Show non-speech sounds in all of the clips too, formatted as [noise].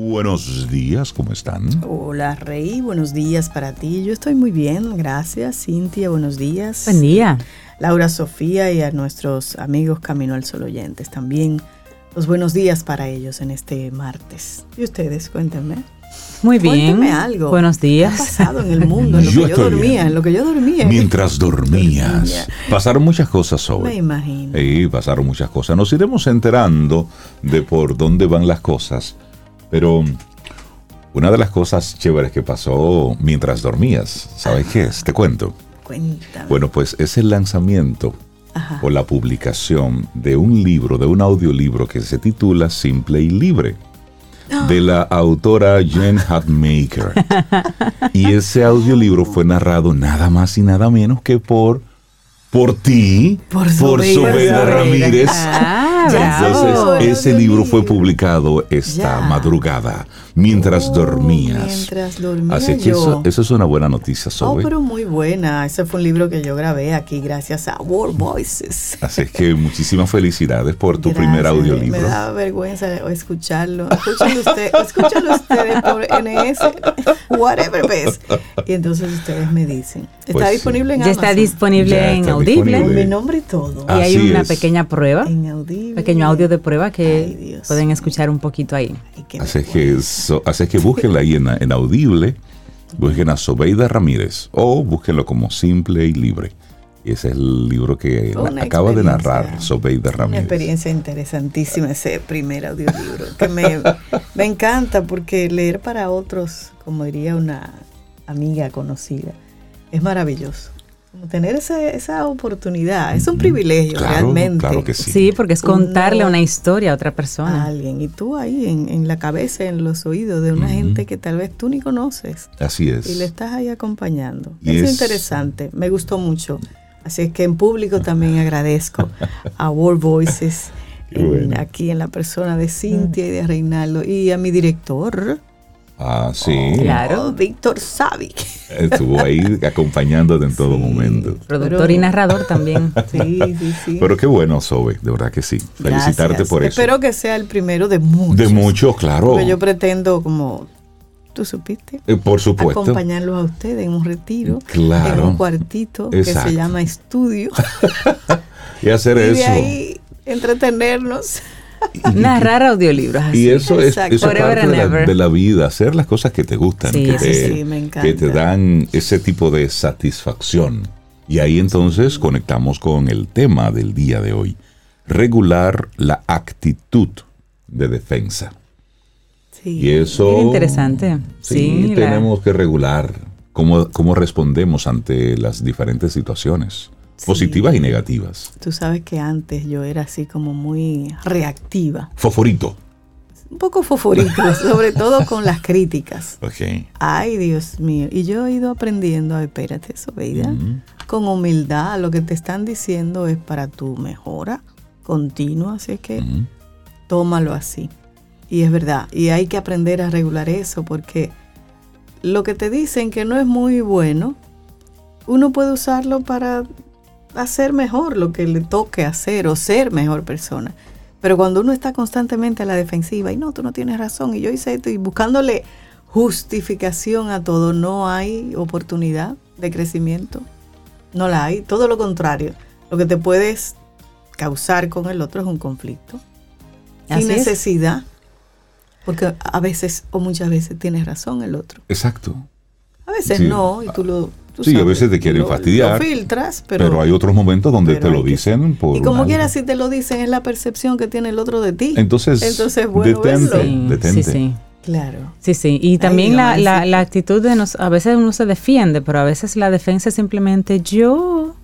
Buenos días, ¿cómo están? Hola Rey, buenos días para ti. Yo estoy muy bien, gracias. Cintia, buenos días. Buen día. Laura Sofía y a nuestros amigos Camino al Sol oyentes también. Los buenos días para ellos en este martes. ¿Y ustedes? Cuéntenme. Muy bien. Cuénteme algo. Buenos días. ¿Qué ha pasado en el mundo? En [laughs] lo Yo que yo dormía, bien. en lo que yo dormía. Mientras dormías, pasaron muchas cosas hoy. Me imagino. Sí, pasaron muchas cosas. Nos iremos enterando de por dónde van las cosas. Pero una de las cosas chéveres que pasó mientras dormías, ¿sabes qué es? Te cuento. Cuéntame. Bueno, pues es el lanzamiento Ajá. o la publicación de un libro, de un audiolibro que se titula Simple y Libre, de la autora Jen Hatmaker. y ese audiolibro fue narrado nada más y nada menos que por por ti, Por Sobeida Sobeida Ramírez. Ah, bravo. Entonces, ese libro fue publicado esta Ya. madrugada, mientras Oh, dormías. Mientras dormía Así que yo. eso, eso es una buena noticia, Oh, Sobe. pero muy buena. Ese fue un libro que yo grabé aquí gracias a World Voices. Así es que muchísimas felicidades por tu Gracias, primer Me audiolibro. da vergüenza escucharlo. Escúchenlo usted, escúchenlo ustedes por NS, whatever ves. Y entonces ustedes me dicen. Está Pues sí. disponible en Ya está disponible Ya en está Audible. disponible. Con mi nombre y todo. Y hay Así una es. pequeña prueba, En Audible. Pequeño audio de prueba que Ay, pueden escuchar un poquito ahí. Ay, Así es que, so- así es que búsquenla ahí en, en Audible, busquen a Sobeida Ramírez o búsquenlo como Simple y Libre. Y ese es el libro que una acaba de narrar Sobeida Una Ramírez. experiencia interesantísima ese primer audiolibro, que me, me encanta porque leer para otros, como diría una amiga conocida, es maravilloso. Como tener esa, esa oportunidad, es un privilegio Claro, realmente. claro que sí. Sí, porque es contarle Uno- una historia a otra a persona. alguien y tú ahí en, en la cabeza, en los oídos de una Ujú. gente que tal vez tú ni conoces Así es. y le estás ahí acompañando. Y es, es- interesante, me gustó mucho. Así es que en público también [laughs] agradezco a World Voices, Qué en- bueno. aquí en la persona de Cintia y de Reinaldo, y a mi director, Ah, sí. Claro. Víctor Savi. Estuvo ahí acompañándote en todo momento. Productor y narrador también. [laughs] Sí, sí, sí. Pero qué bueno, Sobe, de verdad que sí. Felicitarte Gracias. por eso. Espero que sea el primero de muchos. de mucho, claro. Porque yo pretendo, como tú supiste, Eh, por supuesto. acompañarlos a ustedes en un retiro, Claro. en un cuartito que se llama estudio. [laughs] Y hacer y de eso. ahí entretenernos. Narrar audiolibros así. Y eso es, Exacto. eso es Forever parte de la, and ever. de la vida, hacer las cosas que te gustan, Sí, que, te, sí, me encanta. que te dan ese tipo de satisfacción. Y ahí entonces conectamos con el tema del día de hoy, regular la actitud de defensa. Sí. Y eso... Interesante. Sí, Sí, la- tenemos que regular cómo, cómo respondemos ante las diferentes situaciones, Sí. positivas y negativas. Tú sabes que antes yo era así como muy reactiva, Foforito. un poco foforito, [laughs] sobre todo con las críticas. Ok. Ay, Dios mío. Y yo he ido aprendiendo, a espérate, Sobeida, Ujú. con humildad. Lo que te están diciendo es para tu mejora continua, así es que tómalo así. Y es verdad. Y hay que aprender a regular eso porque lo que te dicen que no es muy bueno, uno puede usarlo para hacer mejor lo que le toque hacer o ser mejor persona. Pero cuando uno está constantemente a la defensiva y no, tú no tienes razón y yo hice esto y buscándole justificación a todo, no hay oportunidad de crecimiento. No la hay. Todo lo contrario. Lo que te puedes causar con el otro es un conflicto Así sin es. necesidad. Porque a veces o muchas veces tienes razón el otro. Exacto. A veces Sí. no, y tú lo. tú Sí, a veces te quieren lo- fastidiar, Lo filtras, pero. Pero, hay otros momentos donde te lo que- dicen por Y como quiera, si te lo dicen, es la percepción que tiene el otro de ti. Entonces, Entonces es bueno detente, verlo. Sí, detente. sí, sí. Claro. Sí, sí. Y también la, la, la actitud de nos, a veces uno se defiende, pero a veces la defensa es simplemente yo,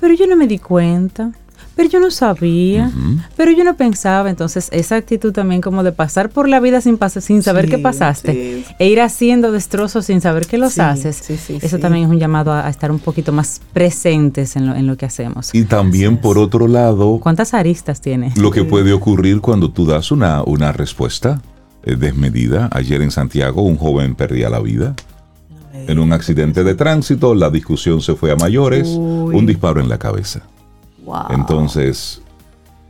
pero yo no me di cuenta, pero yo no sabía, pero yo no pensaba. Entonces, esa actitud también como de pasar por la vida sin, saber Sí, qué pasaste sí. e ir haciendo destrozos sin saber que los Sí, haces. Eso también es un llamado a, a estar un poquito más presentes en lo, en lo que hacemos. Y también, por otro lado, ¿Cuántas aristas tiene? lo que puede ocurrir cuando tú das una, una respuesta eh, desmedida. Ayer en Santiago un joven perdía la vida. En un accidente de tránsito, la discusión se fue a mayores, Uy. un disparo en la cabeza. Wow. Entonces,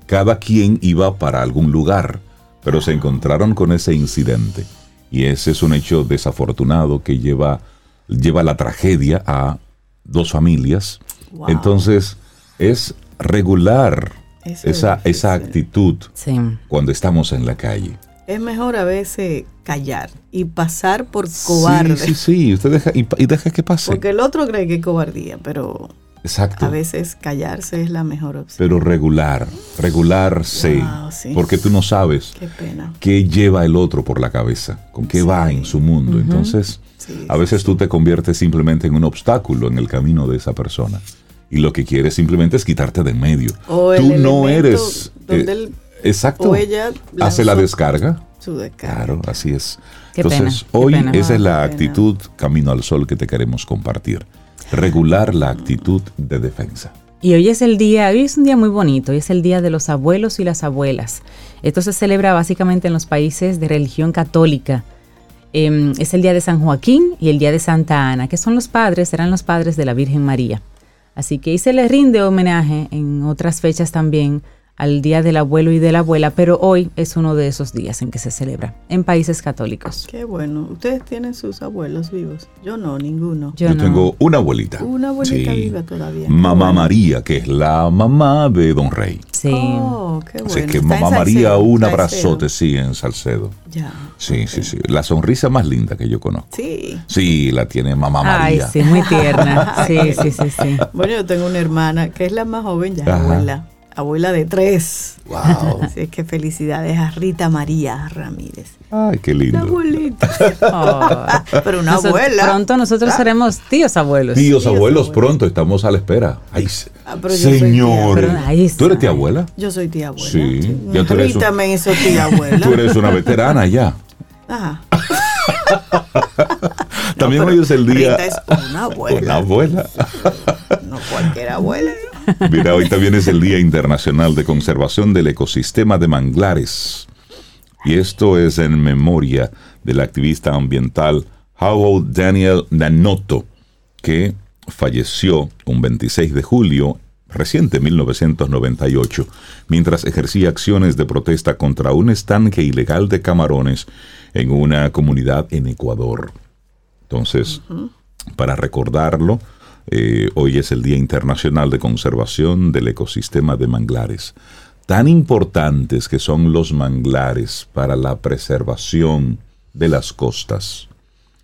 cada quien iba para algún lugar, pero se encontraron con ese incidente. Y ese es un hecho desafortunado que lleva, lleva la tragedia a dos familias. Wow. Entonces, es regular Eso es esa, esa actitud Sí. cuando estamos en la calle. Es mejor a veces callar y pasar por cobarde. Sí, sí, sí. Usted deja, y deja que pase. Porque el otro cree que es cobardía, pero Exacto. a veces callarse es la mejor opción. Pero regular, regularse. Wow, sí. Porque tú no sabes Qué pena. qué lleva el otro por la cabeza, con qué va en su mundo. Entonces, Sí, a veces tú te conviertes simplemente en un obstáculo en el camino de esa persona. Y lo que quieres simplemente es quitarte de en medio. O el tú no eres... donde eh, exacto. o ella Hace la descarga. su descarga. Claro, así es. Qué Entonces, pena, qué hoy pena. esa es la actitud camino al sol que te queremos compartir. Regular la actitud de defensa. Y hoy es el día, hoy es un día muy bonito, hoy es el día de los abuelos y las abuelas. Esto se celebra básicamente en los países de religión católica. Em, es el día de San Joaquín y el día de Santa Ana, que son los padres, serán los padres de la Virgen María. Así que se les rinde homenaje en otras fechas también al día del abuelo y de la abuela, pero hoy es uno de esos días en que se celebra en países católicos. Qué bueno. ¿Ustedes tienen sus abuelos vivos? Yo no, ninguno. Yo, no. tengo una abuelita. Una abuelita Sí. viva todavía. Mamá bueno. María, que es la mamá de Don Rey. Sí. Oh, qué bueno. Así que Está en Mamá María, un abrazote, sí, en Salcedo. Ya. Sí, sí, sí. La sonrisa más linda que yo conozco. Sí. Sí, la tiene Mamá Ay, María. sí, muy tierna. [laughs] Sí, sí, sí, sí. Bueno, yo tengo una hermana que es la más joven, ya es abuela. Abuela de tres. Wow. [laughs] Así es que felicidades a Rita María Ramírez. Ay, qué lindo. abuelita. [laughs] Oh. [laughs] Pero una Nosotros- abuela. Pronto nosotros seremos tíos abuelos. Tíos, Tíos, abuelos, abuelos. pronto estamos a la espera. Ay, Ah, pero yo soy señor. tía. Pero ahí ¿Tú eres tía abuela? Yo soy tía abuela. Sí, ya tú eres Rita un- me hizo tía abuela. Tú eres una veterana ya. Ajá. También pero hoy es el día. Rita es una abuela. Una abuela. No cualquier abuela. Mira, hoy también es el Día Internacional de Conservación del Ecosistema de Manglares. Y esto es en memoria del activista ambiental Howard Daniel Nanotto, que falleció un 26 de julio reciente 1998, mientras ejercía acciones de protesta contra un estanque ilegal de camarones en una comunidad en Ecuador. Entonces, para recordarlo, eh, hoy es el Día Internacional de Conservación del Ecosistema de Manglares. Tan importantes que son los manglares para la preservación de las costas.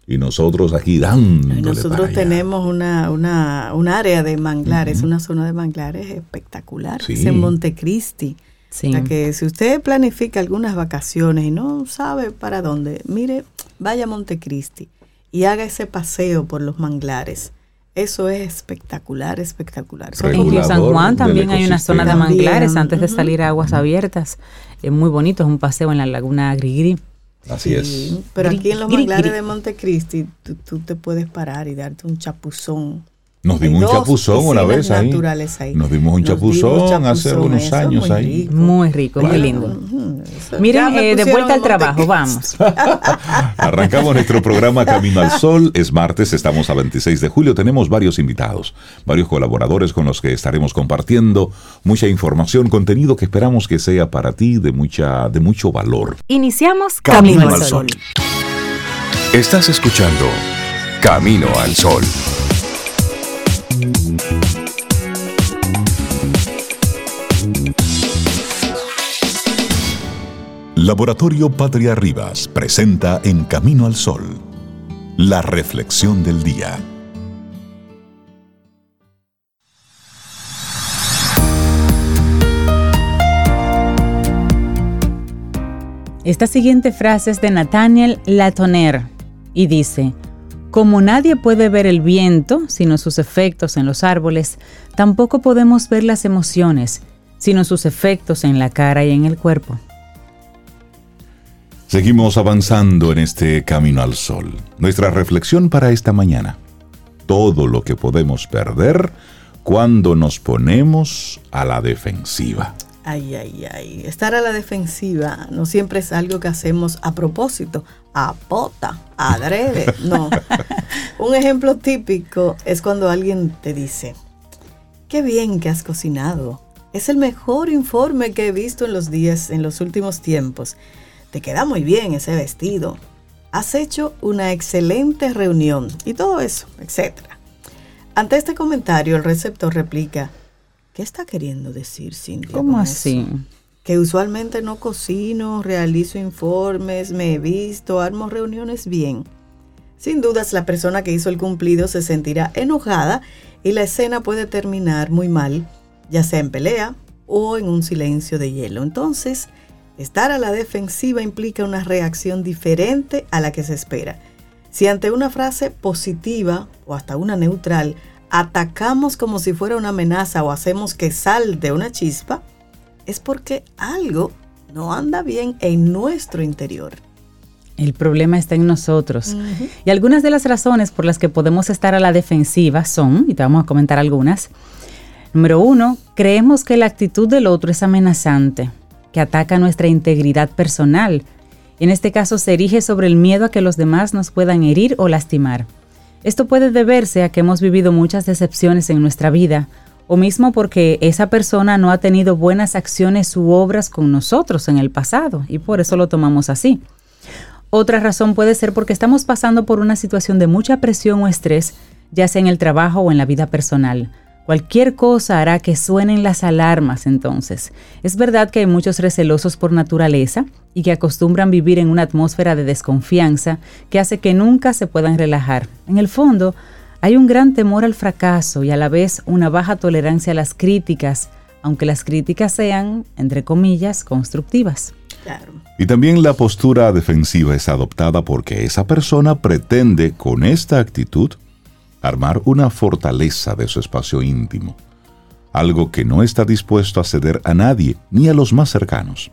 Y nosotros aquí dándole Nosotros para allá. tenemos una, una, un área de manglares, una zona de manglares espectacular. Sí. Es en Montecristi. Sí. O sea que si usted planifica algunas vacaciones y no sabe para dónde, mire, vaya a Montecristi y haga ese paseo por los manglares. Eso es espectacular, espectacular. Son En Río Regulador San Juan también hay una zona de manglares También, antes de salir a aguas abiertas. Es muy bonito, es un paseo en la laguna Grigri. Así es. Pero aquí en los manglares de Montecristi, tú, tú te puedes parar y darte un chapuzón. Nos Hay dimos un chapuzón una vez ahí. Nos dimos un Nos chapuzón dimos hace chapuzón, algunos años muy ahí. rico. Muy rico, muy lindo. Eso. Miren, eh, de vuelta al trabajo, vamos. [laughs] Arrancamos nuestro programa Camino al Sol. Es martes, estamos a 26 de julio. Tenemos varios invitados, varios colaboradores con los que estaremos compartiendo mucha información, contenido que esperamos que sea para ti de, mucha, de mucho valor. Iniciamos Camino Camino, al al Sol. Estás escuchando Camino al Sol. Laboratorio Patria Rivas presenta En Camino al Sol, la reflexión del día. Esta siguiente frase es de Nathaniel Latoner y dice, como nadie puede ver el viento, sino sus efectos en los árboles, tampoco podemos ver las emociones, sino sus efectos en la cara y en el cuerpo. Seguimos avanzando en este Camino al Sol. Nuestra reflexión para esta mañana. Todo lo que podemos perder cuando nos ponemos a la defensiva. Ay, ay, ay. Estar a la defensiva no siempre es algo que hacemos a propósito, a pota, adrede. No. [laughs] Un ejemplo típico es cuando alguien te dice, qué bien que has cocinado. Es el mejor informe que he visto en los días, en los últimos tiempos. te queda muy bien ese vestido, has hecho una excelente reunión y todo eso, etc. Ante este comentario, el receptor replica, ¿qué está queriendo decir Cintia? ¿Cómo así? Que usualmente no cocino, realizo informes, me he visto, armo reuniones bien. Sin dudas, la persona que hizo el cumplido se sentirá enojada y la escena puede terminar muy mal, ya sea en pelea o en un silencio de hielo. Entonces, estar a la defensiva implica una reacción diferente a la que se espera. Si ante una frase positiva o hasta una neutral atacamos como si fuera una amenaza o hacemos que salte una chispa, es porque algo no anda bien en nuestro interior. El problema está en nosotros. Y algunas de las razones por las que podemos estar a la defensiva son, y te vamos a comentar algunas. Número uno, creemos que la actitud del otro es amenazante, que ataca nuestra integridad personal. En este caso se erige sobre el miedo a que los demás nos puedan herir o lastimar. Esto puede deberse a que hemos vivido muchas decepciones en nuestra vida, o mismo porque esa persona no ha tenido buenas acciones u obras con nosotros en el pasado, y por eso lo tomamos así. Otra razón puede ser porque estamos pasando por una situación de mucha presión o estrés, ya sea en el trabajo o en la vida personal. Cualquier cosa hará que suenen las alarmas entonces. Es verdad que hay muchos recelosos por naturaleza y que acostumbran vivir en una atmósfera de desconfianza que hace que nunca se puedan relajar. En el fondo, hay un gran temor al fracaso y a la vez una baja tolerancia a las críticas, aunque las críticas sean, entre comillas, constructivas. Y también la postura defensiva es adoptada porque esa persona pretende con esta actitud armar una fortaleza de su espacio íntimo, algo que no está dispuesto a ceder a nadie ni a los más cercanos.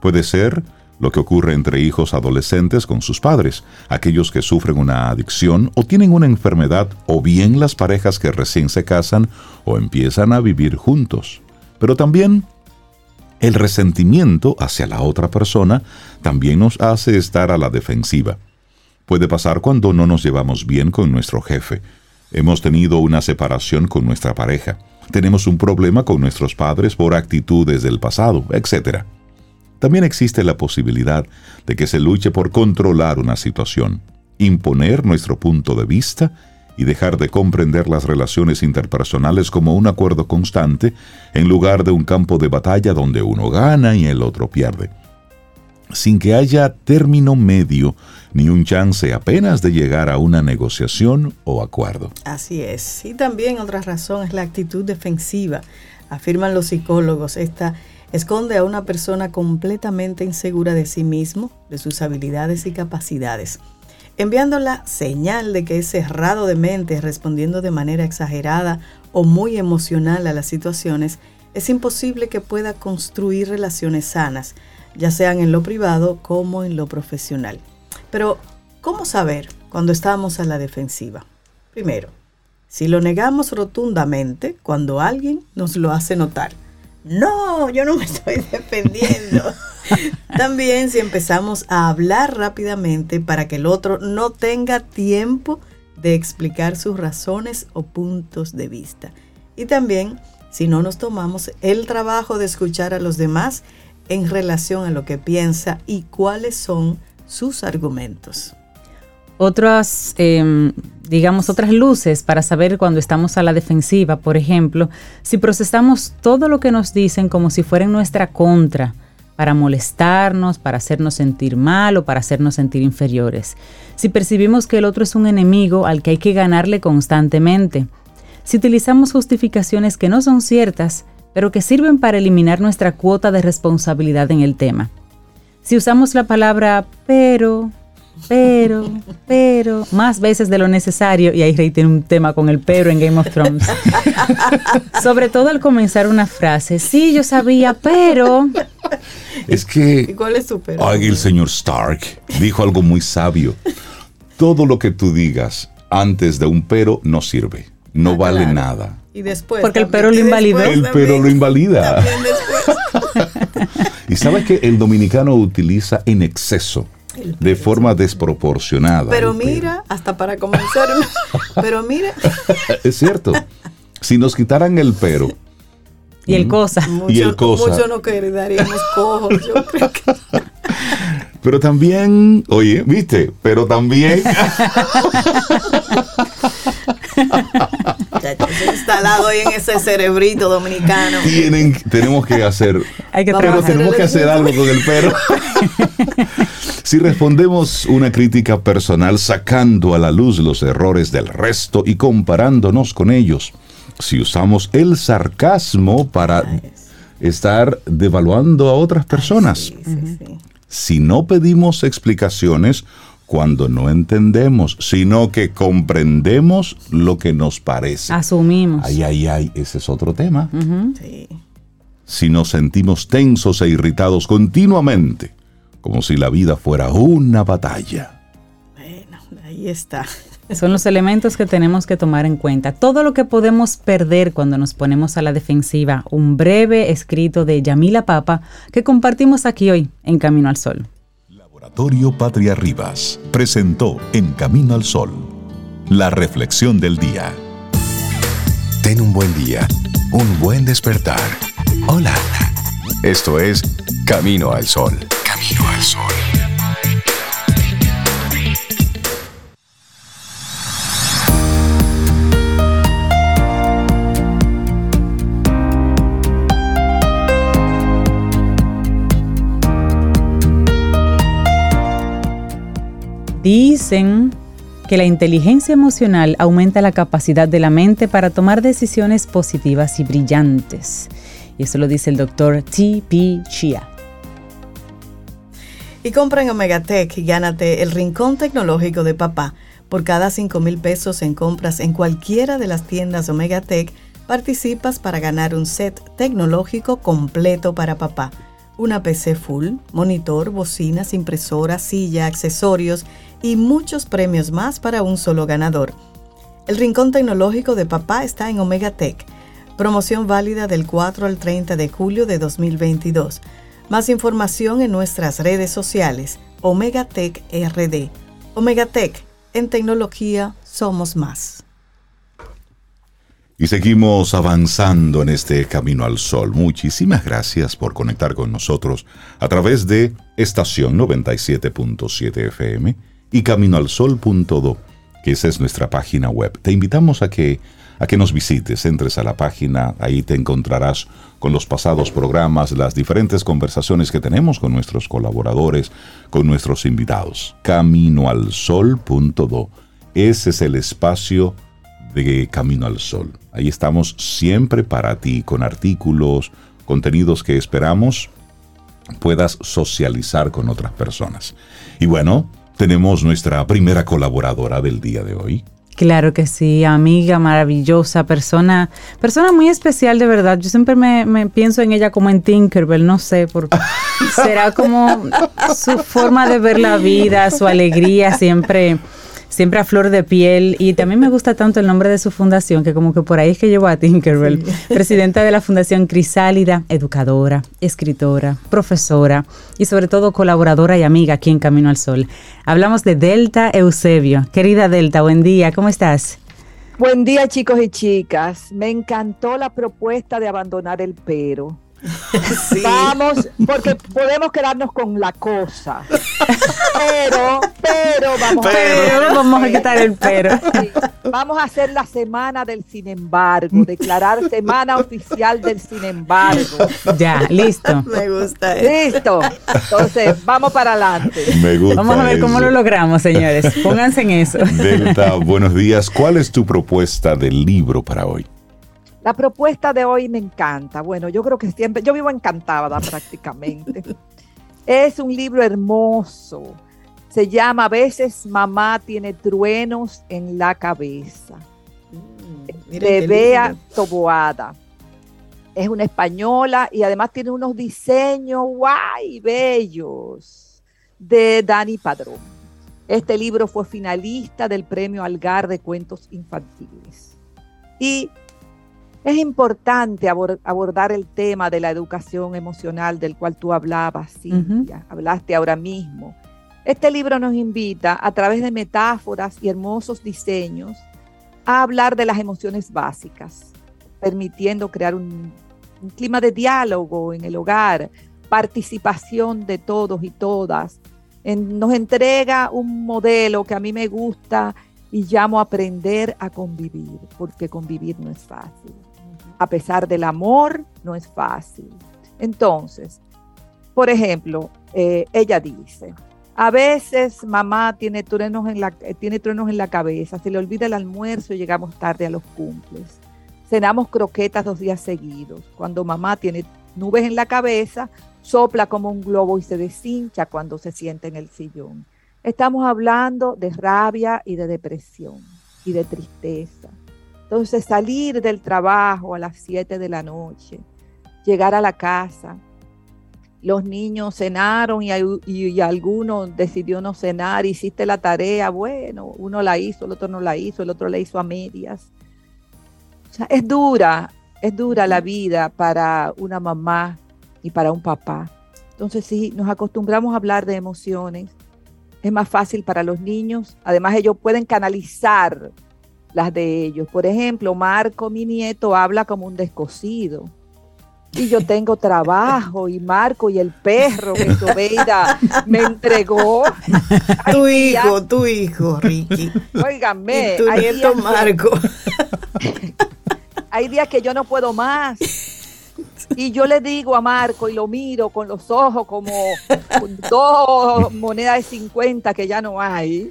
Puede ser lo que ocurre entre hijos adolescentes con sus padres, aquellos que sufren una adicción o tienen una enfermedad, o bien las parejas que recién se casan o empiezan a vivir juntos. Pero también el resentimiento hacia la otra persona también nos hace estar a la defensiva. Puede pasar cuando no nos llevamos bien con nuestro jefe. Hemos tenido una separación con nuestra pareja. Tenemos un problema con nuestros padres por actitudes del pasado, etc. También existe la posibilidad de que se luche por controlar una situación, imponer nuestro punto de vista y dejar de comprender las relaciones interpersonales como un acuerdo constante en lugar de un campo de batalla donde uno gana y el otro pierde. Sin que haya término medio ni un chance apenas de llegar a una negociación o acuerdo. Así es. Y también otra razón es la actitud defensiva. Afirman los psicólogos, esta esconde a una persona completamente insegura de sí mismo, de sus habilidades y capacidades enviando la señal de que es cerrado de mente, respondiendo de manera exagerada o muy emocional a las situaciones, es imposible que pueda construir relaciones sanas, ya sean en lo privado como en lo profesional. Pero, ¿cómo saber cuando estamos a la defensiva? Primero, si lo negamos rotundamente cuando alguien nos lo hace notar. No, yo no me estoy [laughs] defendiendo. [laughs] También si empezamos a hablar rápidamente para que el otro no tenga tiempo de explicar sus razones o puntos de vista. Y también si no nos tomamos el trabajo de escuchar a los demás en relación a lo que piensa y cuáles son sus argumentos. Otras, em, digamos, otras luces para saber cuando estamos a la defensiva, por ejemplo, si procesamos todo lo que nos dicen como si fuera en nuestra contra, para molestarnos, para hacernos sentir mal o para hacernos sentir inferiores. Si percibimos que el otro es un enemigo al que hay que ganarle constantemente. Si utilizamos justificaciones que no son ciertas, pero que sirven para eliminar nuestra cuota de responsabilidad en el tema. Si usamos la palabra pero, pero, pero, más veces de lo necesario, y ahí Rey tiene un tema con el pero en Game of Thrones. [laughs] Sobre todo al comenzar una frase, sí, yo sabía, pero... Es que... ¿Y cuál es su pero? Ay, el señor Stark dijo algo muy sabio. Todo lo que tú digas antes de un pero no sirve, no Ah, vale claro. nada. Y después. Porque el pero lo invalidó. El también- pero lo invalida. también después. [laughs] Y sabes que el dominicano utiliza en exceso, de forma desproporcionada. Pero mira, hasta para comenzar. [laughs] pero mira, Es cierto. Si nos quitaran el pero, Y el cosa. mucho, Y el cosa. mucho no quedaríamos cojos. Yo creo que. [laughs] Pero también, oye, viste, pero también... instalado ahí en ese cerebrito dominicano. Tienen, tenemos que hacer, [laughs] Hay que pero tenemos que hacer algo con el perro. [laughs] si respondemos una crítica personal sacando a la luz los errores del resto y comparándonos con ellos, si usamos el sarcasmo para estar devaluando a otras personas, si no pedimos explicaciones, cuando no entendemos, sino que comprendemos lo que nos parece. Asumimos. Ay, ay, ay, ese es otro tema. Si nos sentimos tensos e irritados continuamente, como si la vida fuera una batalla. Bueno, ahí está. [laughs] Son los elementos que tenemos que tomar en cuenta. Todo lo que podemos perder cuando nos ponemos a la defensiva. Un breve escrito de Yamila Papa que compartimos aquí hoy en Camino al Sol. Laboratorio Patria Rivas presentó En Camino al Sol, la reflexión del día. Ten un buen día, un buen despertar. Hola. Esto es Camino al Sol. Camino al Sol. Dicen que la inteligencia emocional aumenta la capacidad de la mente para tomar decisiones positivas y brillantes. Y eso lo dice el doctor T.P. Chia. Y compra en Omegatech y gánate el rincón tecnológico de papá. Por cada 5 mil pesos en compras en cualquiera de las tiendas Omegatech, participas para ganar un set tecnológico completo para papá. Una PC full, monitor, bocinas, impresora, silla, accesorios y muchos premios más para un solo ganador. El Rincón Tecnológico de Papá está en Omega Tech. Promoción válida del 4 al 30 de julio de 2022. Más información en nuestras redes sociales. Omega Tech RD. Omega Tech. En tecnología somos más. Y seguimos avanzando en este camino al sol. Muchísimas gracias por conectar con nosotros a través de estación 97.7 FM y caminoalsol.do, que esa es nuestra página web. Te invitamos a que, a que nos visites, entres a la página, ahí te encontrarás con los pasados programas, las diferentes conversaciones que tenemos con nuestros colaboradores, con nuestros invitados. Caminoalsol.do. Ese es el espacio de Camino al Sol. Ahí estamos siempre para ti, con artículos, contenidos que esperamos puedas socializar con otras personas. Y bueno, tenemos nuestra primera colaboradora del día de hoy. Claro que sí, amiga maravillosa, persona, persona muy especial de verdad. Yo siempre me, pienso en ella como en Tinkerbell, no sé, por [laughs] será como su forma de ver la vida, su alegría siempre siempre a flor de piel. Y también me gusta tanto el nombre de su fundación, que como que por ahí es que llevo a Tinkerbell. [laughs] Presidenta de la Fundación Crisálida, educadora, escritora, profesora y sobre todo colaboradora y amiga aquí en Camino al Sol. Hablamos de Delta Eusebio. Querida Delta, buen día, ¿cómo estás? Buen día chicos y chicas. Me encantó la propuesta de abandonar el pero. [laughs] Vamos, porque podemos quedarnos con la cosa. Pero, pero, vamos, a, vamos a quitar el pero. Vamos a hacer la semana del sin embargo, declarar semana oficial del sin embargo. Ya, listo. Me gusta Listo. Entonces, vamos para adelante. Me gusta. Vamos a ver cómo lo logramos, señores. Pónganse en eso. Delta, buenos días. ¿Cuál es tu propuesta del libro para hoy? La propuesta de hoy me encanta. Bueno, yo creo que siempre, yo vivo encantada [laughs] prácticamente. es un libro hermoso. Se llama A veces mamá tiene truenos en la cabeza. Mm, de Bea Toboada. Es una española y además tiene unos diseños guay, bellos de Dani Padrón. Este libro fue finalista del premio Algar de Cuentos Infantiles. Y es importante abordar el tema de la educación emocional del cual tú hablabas, Cintia, hablaste ahora mismo. Este libro nos invita, a través de metáforas y hermosos diseños, a hablar de las emociones básicas, permitiendo crear un, un clima de diálogo en el hogar, participación de todos y todas nos entrega un modelo que a mí me gusta y llamo a aprender a convivir, porque convivir no es fácil. A pesar del amor, no es fácil. Entonces, por ejemplo, eh, ella dice, a veces mamá tiene truenos, en la, eh, tiene truenos en la cabeza, se le olvida el almuerzo y llegamos tarde a los cumples. Cenamos croquetas dos días seguidos. Cuando mamá tiene nubes en la cabeza, sopla como un globo y se deshincha cuando se siente en el sillón. Estamos hablando de rabia y de depresión y de tristeza. Entonces salir del trabajo a las 7 de la noche, llegar a la casa, los niños cenaron y, y, alguno decidió no cenar, hiciste la tarea, bueno, uno la hizo, el otro no la hizo, el otro la hizo a medias. es dura, es dura la vida para una mamá y para un papá. Entonces, si nos acostumbramos a hablar de emociones, es más fácil para los niños. Además, ellos pueden canalizar las de ellos. Por ejemplo, Marco, mi nieto, habla como un descosido. Y yo tengo trabajo, y Marco y el perro que Sobeida me entregó. tu hijo, tu hijo, Ricky. Óigame, ahí Marco. hay días que yo no puedo más y yo le digo a Marco y lo miro con los ojos como dos monedas de 50 que ya no hay.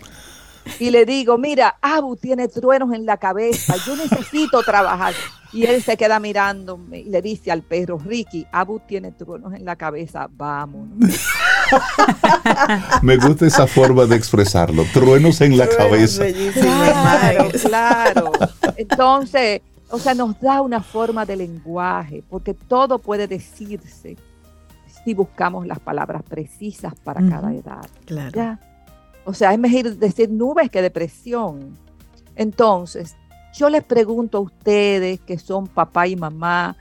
Y le digo, mira, Abu tiene truenos en la cabeza, yo necesito trabajar. Y él se queda mirándome y le dice al perro, Ricky, Abu tiene truenos en la cabeza, vámonos. Me gusta esa forma de expresarlo, truenos en la cabeza. Claro, claro. Entonces, o sea, nos da una forma de lenguaje, porque todo puede decirse si buscamos las palabras precisas para cada edad. Claro. O sea, es mejor decir nubes que depresión. Entonces, yo les pregunto a ustedes que son papá y mamá,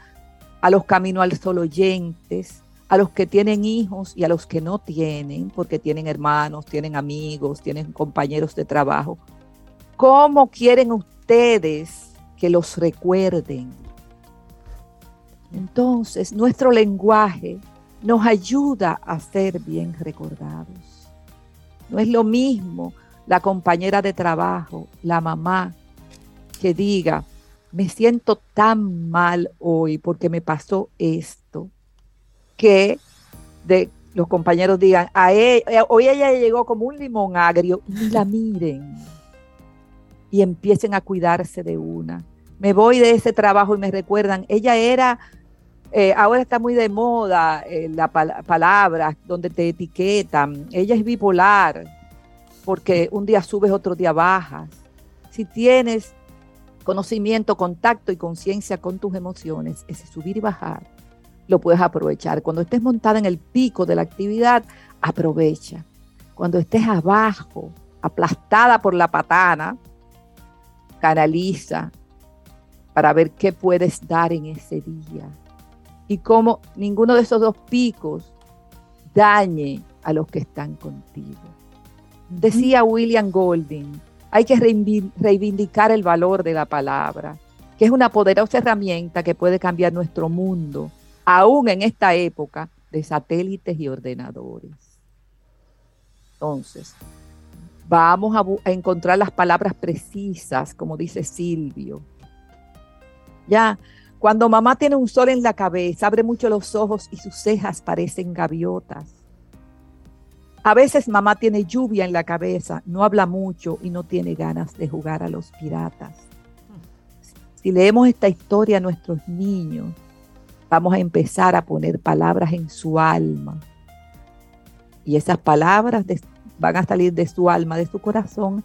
a los Camino al Sol oyentes, a los que tienen hijos y a los que no tienen, porque tienen hermanos, tienen amigos, tienen compañeros de trabajo. ¿Cómo quieren ustedes que los recuerden. Entonces, nuestro lenguaje nos ayuda a ser bien recordados. No es lo mismo la compañera de trabajo, la mamá, que diga, me siento tan mal hoy porque me pasó esto, que de los compañeros digan, a e, eh, hoy ella llegó como un limón agrio, y la miren y empiecen a cuidarse de una. Me voy de ese trabajo y me recuerdan, ella era, eh, ahora está muy de moda eh, la palabra donde te etiquetan, ella es bipolar, porque un día subes, otro día bajas. Si tienes conocimiento, contacto y conciencia con tus emociones, ese subir y bajar, lo puedes aprovechar. Cuando estés montada en el pico de la actividad, aprovecha. Cuando estés abajo, aplastada por la patana, canaliza para ver qué puedes dar en ese día y cómo ninguno de esos dos picos dañe a los que están contigo. Decía William Golding, hay que reivindicar el valor de la palabra, que es una poderosa herramienta que puede cambiar nuestro mundo, aún en esta época de satélites y ordenadores. Entonces, Vamos a, encontrar las palabras precisas, como dice Silvio. Ya, cuando mamá tiene un sol en la cabeza, abre mucho los ojos y sus cejas parecen gaviotas. A veces mamá tiene lluvia en la cabeza, no habla mucho y no tiene ganas de jugar a los piratas. Si leemos esta historia a nuestros niños, vamos a empezar a poner palabras en su alma. Y esas palabras van a salir de su alma, de su corazón,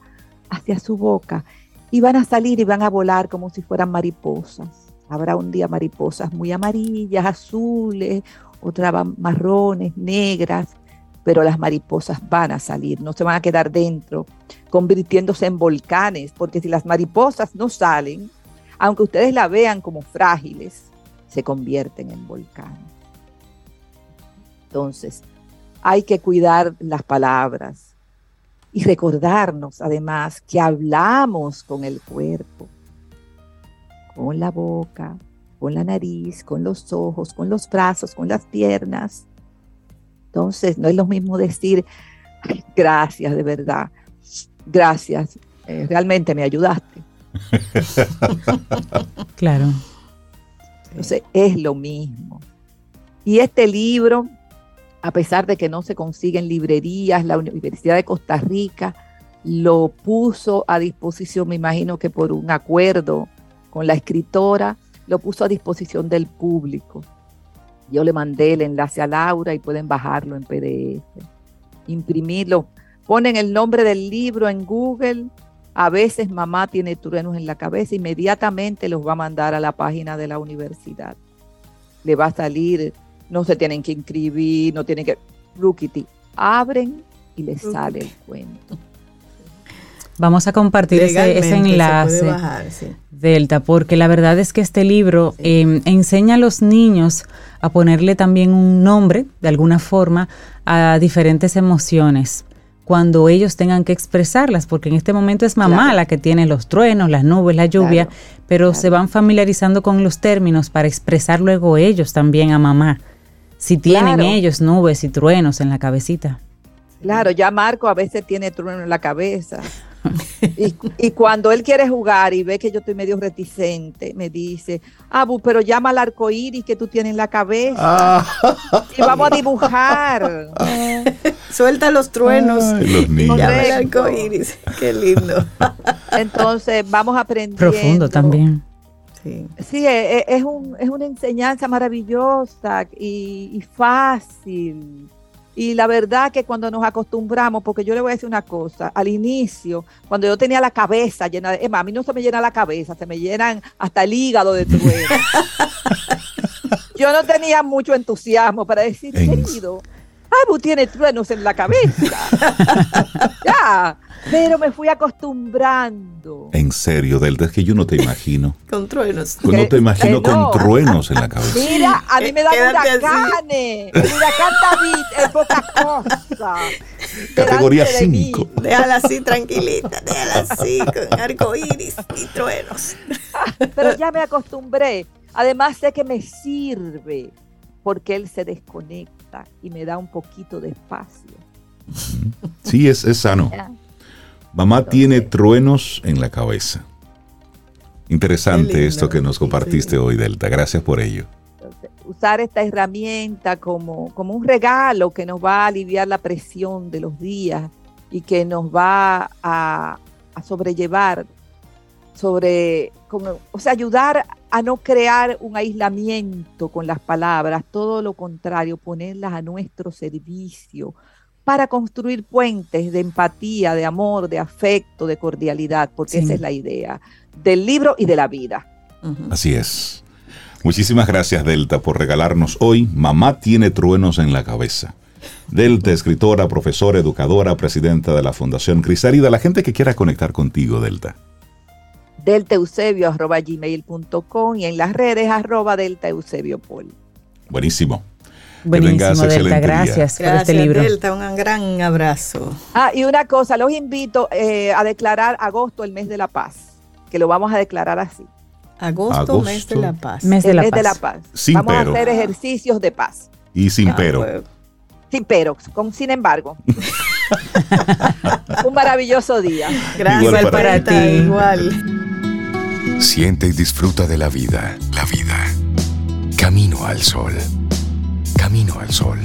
hacia su boca. Y van a salir y van a volar como si fueran mariposas. Habrá un día mariposas muy amarillas, azules, otras marrones, negras, pero las mariposas van a salir, no se van a quedar dentro, convirtiéndose en volcanes, porque si las mariposas no salen, aunque ustedes la vean como frágiles, se convierten en volcanes. Entonces, hay que cuidar las palabras y recordarnos además que hablamos con el cuerpo, con la boca, con la nariz, con los ojos, con los brazos, con las piernas. Entonces, no es lo mismo decir, gracias, de verdad. Gracias. Eh, realmente me ayudaste. [laughs] claro. Entonces, es lo mismo. Y este libro, a pesar de que no se consigue en librerías, la Universidad de Costa Rica lo puso a disposición, me imagino que por un acuerdo con la escritora, lo puso a disposición del público. Yo le mandé el enlace a Laura y pueden bajarlo en PDF, imprimirlo. Ponen el nombre del libro en Google. A veces mamá tiene truenos en la cabeza, inmediatamente los va a mandar a la página de la universidad. Le va a salir, no se tienen que inscribir, no tienen que... Rukity, abren y les sale el cuento. Vamos a compartir ese, enlace, Delta, porque la verdad es que este libro em, enseña a los niños a ponerle también un nombre, de alguna forma, a diferentes emociones cuando ellos tengan que expresarlas, porque en este momento es mamá la que tiene los truenos, las nubes, la lluvia, pero se van familiarizando con los términos para expresar luego ellos también a mamá, si tienen ellos nubes y truenos en la cabecita. Claro, ya Marco a veces tiene trueno en la cabeza. Y, cuando él quiere jugar y ve que yo estoy medio reticente, me dice, Abu, pero llama al arco iris que tú tienes en la cabeza. Ah. Y vamos a dibujar. [laughs] Suelta los truenos. los niños. Llama al arco iris. Qué lindo. [laughs] Entonces, vamos a aprender. Profundo también. Sí, sí e, e, es, un, es una enseñanza maravillosa y, y fácil y la verdad que cuando nos acostumbramos, porque yo le voy a decir una cosa, al inicio, cuando yo tenía la cabeza llena de, es a mí no se me llena la cabeza, se me llenan hasta el hígado de trueno. [laughs] yo no tenía mucho entusiasmo para decir, querido, Abu tiene truenos en la cabeza. [laughs] ya, pero me fui acostumbrando. En serio, Delta, es que yo no te imagino. con truenos. No te imagino con truenos en la cabeza. Mira, a mí me dan huracanes. El huracán David es poca cosa. Categoría 5. Déjala así tranquilita, déjala así con arcoíris y truenos. [laughs] Pero ya me acostumbré. Además sé que me sirve porque él se desconecta y me da un poquito de espacio. Sí, es, es sano. Mamá tiene truenos en la cabeza. Interesante esto que nos compartiste hoy, Delta. Gracias por ello. usar esta herramienta como, como un regalo que nos va a aliviar la presión de los días y que nos va a, sobrellevar, sobre, o sea, ayudar a no crear un aislamiento con las palabras, todo lo contrario, ponerlas a nuestro servicio, para construir puentes de empatía, de amor, de afecto, de cordialidad, porque esa es la idea del libro y de la vida. Así es. Muchísimas gracias, Delta, por regalarnos hoy Mamá tiene truenos en la cabeza. Delta, escritora, profesora, educadora, presidenta de la Fundación Crisálida, la gente que quiera conectar contigo, Delta. deltaeusebio.gmail.com y en las redes arroba deltaeusebiopol. Buenísimo. Buenísimo, Delta. Gracias, por este libro. Delta, un gran abrazo. Ah, y una cosa, los invito eh, a declarar agosto el mes de la paz, que lo vamos a declarar así. Agosto, mes de la paz. Mes de, la, mes paz. de la paz. vamos a hacer ejercicios de paz. Y sin ah, pero. Pues. Sin pero, con, sin embargo. [laughs] [laughs] un maravilloso día. Gracias para, ti. Igual. Siente y disfruta de la vida. La vida. Camino al sol. Camino al Sol.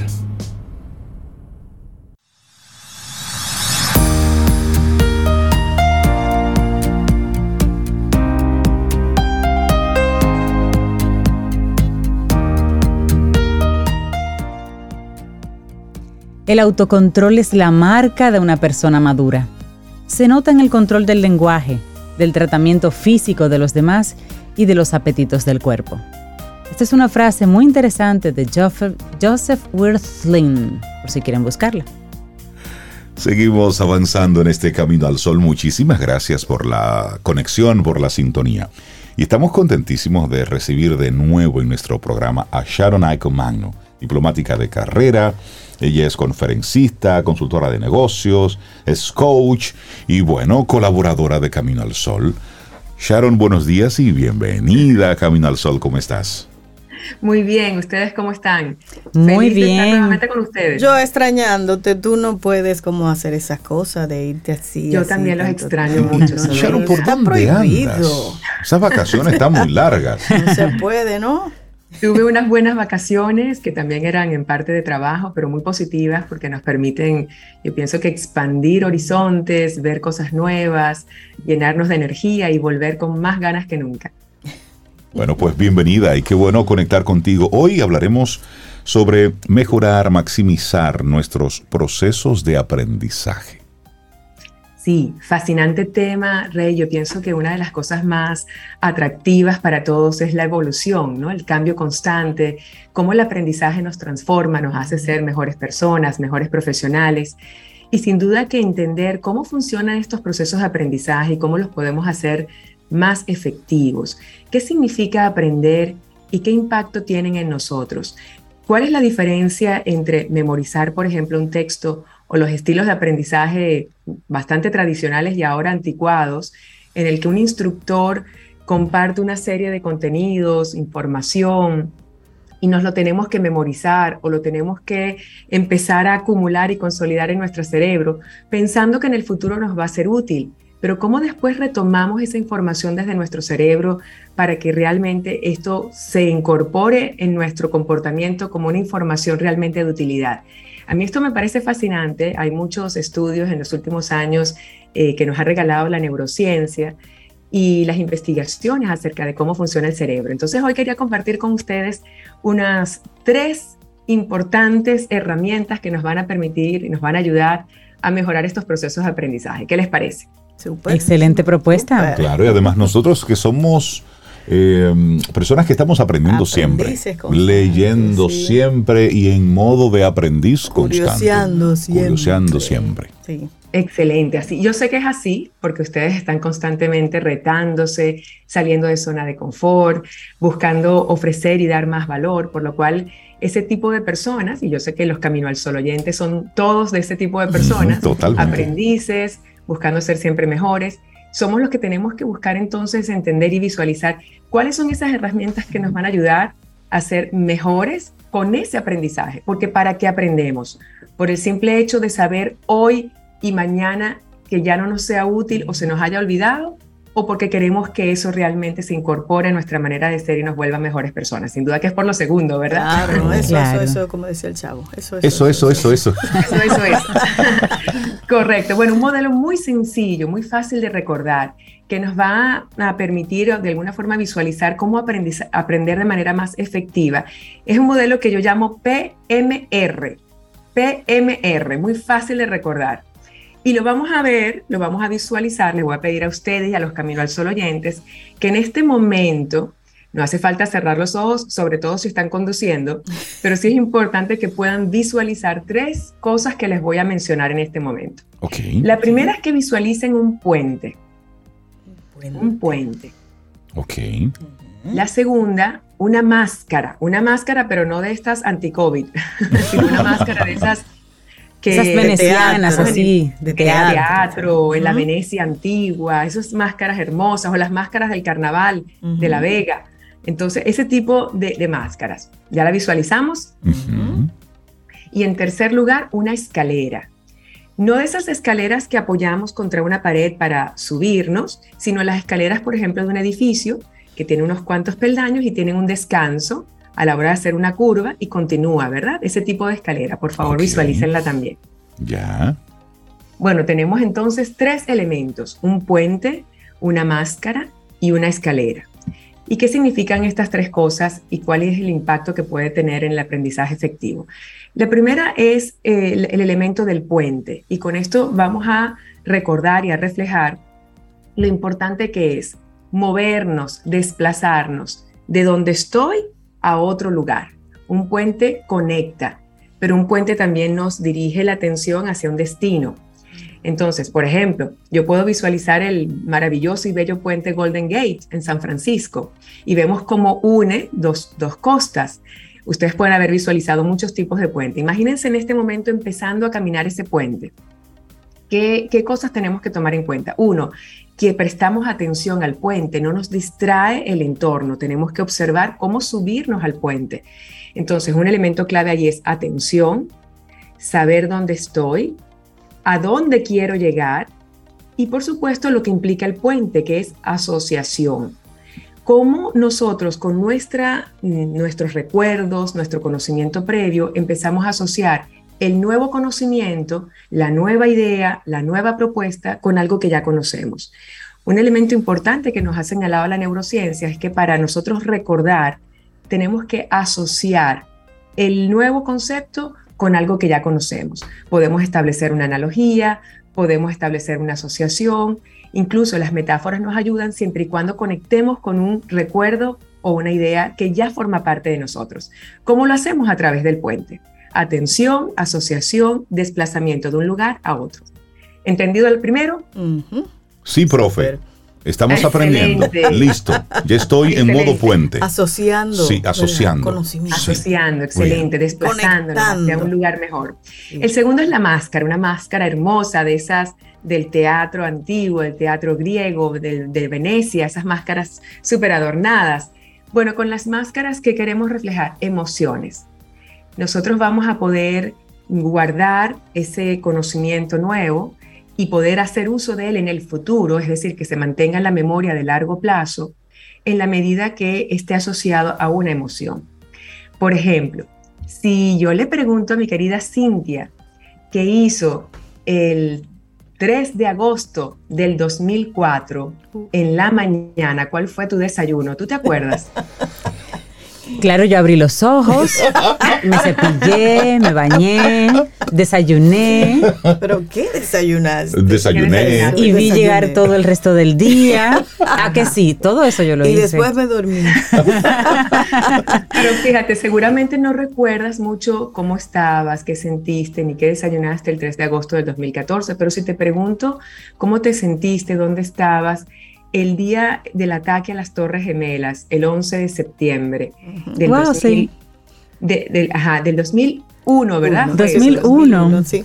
El autocontrol es la marca de una persona madura. Se nota en el control del lenguaje, del tratamiento físico de los demás y de los apetitos del cuerpo. Esta es una frase muy interesante de Joseph Wirthlin, por si quieren buscarla. Seguimos avanzando en este camino al sol. Muchísimas gracias por la conexión, por la sintonía. Y estamos contentísimos de recibir de nuevo en nuestro programa a Sharon Aiko Magno, diplomática de carrera. Ella es conferencista, consultora de negocios, es coach y bueno, colaboradora de Camino al Sol. Sharon, buenos días y bienvenida a Camino al Sol. ¿Cómo estás? Muy bien, ¿ustedes cómo están? Muy bien. con ustedes. Yo extrañándote, tú no puedes como hacer esas cosas de irte así. Yo también los extraño mucho. ¿por Está prohibido. Esas vacaciones están muy largas. No se puede, ¿no? Tuve unas buenas vacaciones que también eran en parte de trabajo, pero muy positivas porque nos permiten, yo pienso que expandir horizontes, ver cosas nuevas, llenarnos de energía y volver con más ganas que nunca. Bueno, pues bienvenida y qué bueno conectar contigo. Hoy hablaremos sobre mejorar, maximizar nuestros procesos de aprendizaje. Sí, fascinante tema, Rey. Yo pienso que una de las cosas más atractivas para todos es la evolución, ¿no? El cambio constante, cómo el aprendizaje nos transforma, nos hace ser mejores personas, mejores profesionales. Y sin duda que entender cómo funcionan estos procesos de aprendizaje y cómo los podemos hacer más efectivos. ¿Qué significa aprender y qué impacto tienen en nosotros? ¿Cuál es la diferencia entre memorizar, por ejemplo, un texto o los estilos de aprendizaje bastante tradicionales y ahora anticuados, en el que un instructor comparte una serie de contenidos, información, y nos lo tenemos que memorizar o lo tenemos que empezar a acumular y consolidar en nuestro cerebro, pensando que en el futuro nos va a ser útil. Pero ¿cómo después retomamos esa información desde nuestro cerebro para que realmente esto se incorpore en nuestro comportamiento como una información realmente de utilidad? A mí esto me parece fascinante. Hay muchos estudios en los últimos años eh, que nos ha regalado la neurociencia y las investigaciones acerca de cómo funciona el cerebro. Entonces hoy quería compartir con ustedes unas tres importantes herramientas que nos van a permitir y nos van a ayudar a mejorar estos procesos de aprendizaje. ¿Qué les parece? Excelente propuesta. Claro, y además nosotros que somos eh, personas que estamos aprendiendo siempre, leyendo siempre y en modo de aprendiz constante. Curioseando siempre. Excelente, así. Yo sé que es así porque ustedes están constantemente retándose, saliendo de zona de confort, buscando ofrecer y dar más valor, por lo cual ese tipo de personas, y yo sé que los Camino al Sol oyentes son todos de ese tipo de [laughs] personas, aprendices, buscando ser siempre mejores, somos los que tenemos que buscar entonces entender y visualizar cuáles son esas herramientas que nos van a ayudar a ser mejores con ese aprendizaje. Porque ¿para qué aprendemos? Por el simple hecho de saber hoy y mañana que ya no nos sea útil o se nos haya olvidado, o porque queremos que eso realmente se incorpore a nuestra manera de ser y nos vuelva mejores personas. Sin duda que es por lo segundo, ¿verdad? Claro, eso, eso, eso, como decía el chavo. Eso, eso, eso, eso. Eso, eso, eso. [laughs] eso. [laughs] Correcto. Bueno, un modelo muy sencillo, muy fácil de recordar, que nos va a permitir de alguna forma visualizar cómo aprender de manera más efectiva. Es un modelo que yo llamo PMR. PMR, muy fácil de recordar. Y lo vamos a ver, lo vamos a visualizar, les voy a pedir a ustedes y a los Camino al Sol oyentes que en este momento, no hace falta cerrar los ojos, sobre todo si están conduciendo, [laughs] pero sí es importante que puedan visualizar tres cosas que les voy a mencionar en este momento. Okay. La primera es que visualicen un puente. Un puente. Ok. La segunda, una máscara. Una máscara, pero no de estas anti-COVID, [laughs] sino una máscara de esas esas venecianas así, de teatro, en la Venecia antigua, esas máscaras hermosas o las máscaras del carnaval de La Vega. Entonces, ese tipo de, máscaras, ya la visualizamos. Y en tercer lugar, una escalera. No de esas escaleras que apoyamos contra una pared para subirnos, sino las escaleras, por ejemplo, de un edificio que tiene unos cuantos peldaños y tienen un descanso a la hora de hacer una curva y continúa, ¿verdad? Ese tipo de escalera, por favor, visualícenla también. Ya. Bueno, tenemos entonces tres elementos, un puente, una máscara y una escalera. ¿Y qué significan estas tres cosas y cuál es el impacto que puede tener en el aprendizaje efectivo? La primera es el, el elemento del puente y con esto vamos a recordar y a reflejar lo importante que es movernos, desplazarnos de donde estoy a otro lugar. Un puente conecta, pero un puente también nos dirige la atención hacia un destino. Entonces, por ejemplo, yo puedo visualizar el maravilloso y bello puente Golden Gate en San Francisco y vemos cómo une dos, dos costas. Ustedes pueden haber visualizado muchos tipos de puente. Imagínense en este momento empezando a caminar ese puente. ¿Qué, ¿Qué cosas tenemos que tomar en cuenta? Uno, que prestamos atención al puente, no nos distrae el entorno, tenemos que observar cómo subirnos al puente. Entonces, un elemento clave allí es atención, saber dónde estoy, a dónde quiero llegar y por supuesto lo que implica el puente, que es asociación. Cómo nosotros con nuestra, nuestros recuerdos, nuestro conocimiento previo, empezamos a asociar el nuevo conocimiento, la nueva idea, la nueva propuesta con algo que ya conocemos. Un elemento importante que nos ha señalado la neurociencia es que para nosotros recordar tenemos que asociar el nuevo concepto con algo que ya conocemos. Podemos establecer una analogía, podemos establecer una asociación, incluso las metáforas nos ayudan siempre y cuando conectemos con un recuerdo o una idea que ya forma parte de nosotros. ¿Cómo lo hacemos? A través del puente. Atención, asociación, desplazamiento de un lugar a otro. ¿Entendido el primero? Sí, profe. Estamos aprendiendo. Listo. Ya estoy en modo puente. Asociando. Sí, asociando. Asociando, excelente. Desplazándonos hacia un lugar mejor. El segundo es la máscara, una máscara hermosa de esas del teatro antiguo, del teatro griego, de, Venecia, esas máscaras súper adornadas. Bueno, con las máscaras que queremos reflejar emociones. Nosotros vamos a poder guardar ese conocimiento nuevo y poder hacer uso de él en el futuro, es decir, que se mantenga en la memoria de largo plazo, en la medida que esté asociado a una emoción. Por ejemplo, si yo le pregunto a mi querida Cintia qué hizo el 3 de agosto del 2004 en la mañana, ¿cuál fue tu desayuno? ¿Tú te acuerdas? [laughs] Claro, yo abrí los ojos, me cepillé, me bañé, desayuné. ¿Pero qué desayunaste? Desayuné. Y vi llegar todo el resto del día. Ah, que sí, todo eso yo lo hice. Y después me dormí. Pero fíjate, seguramente no recuerdas mucho cómo estabas, qué sentiste, ni qué desayunaste el 3 de agosto del 2014, pero si te pregunto cómo te sentiste, dónde estabas, el día del ataque a las Torres Gemelas, el 11 de septiembre del, del 2001, ¿verdad? 2001. sí.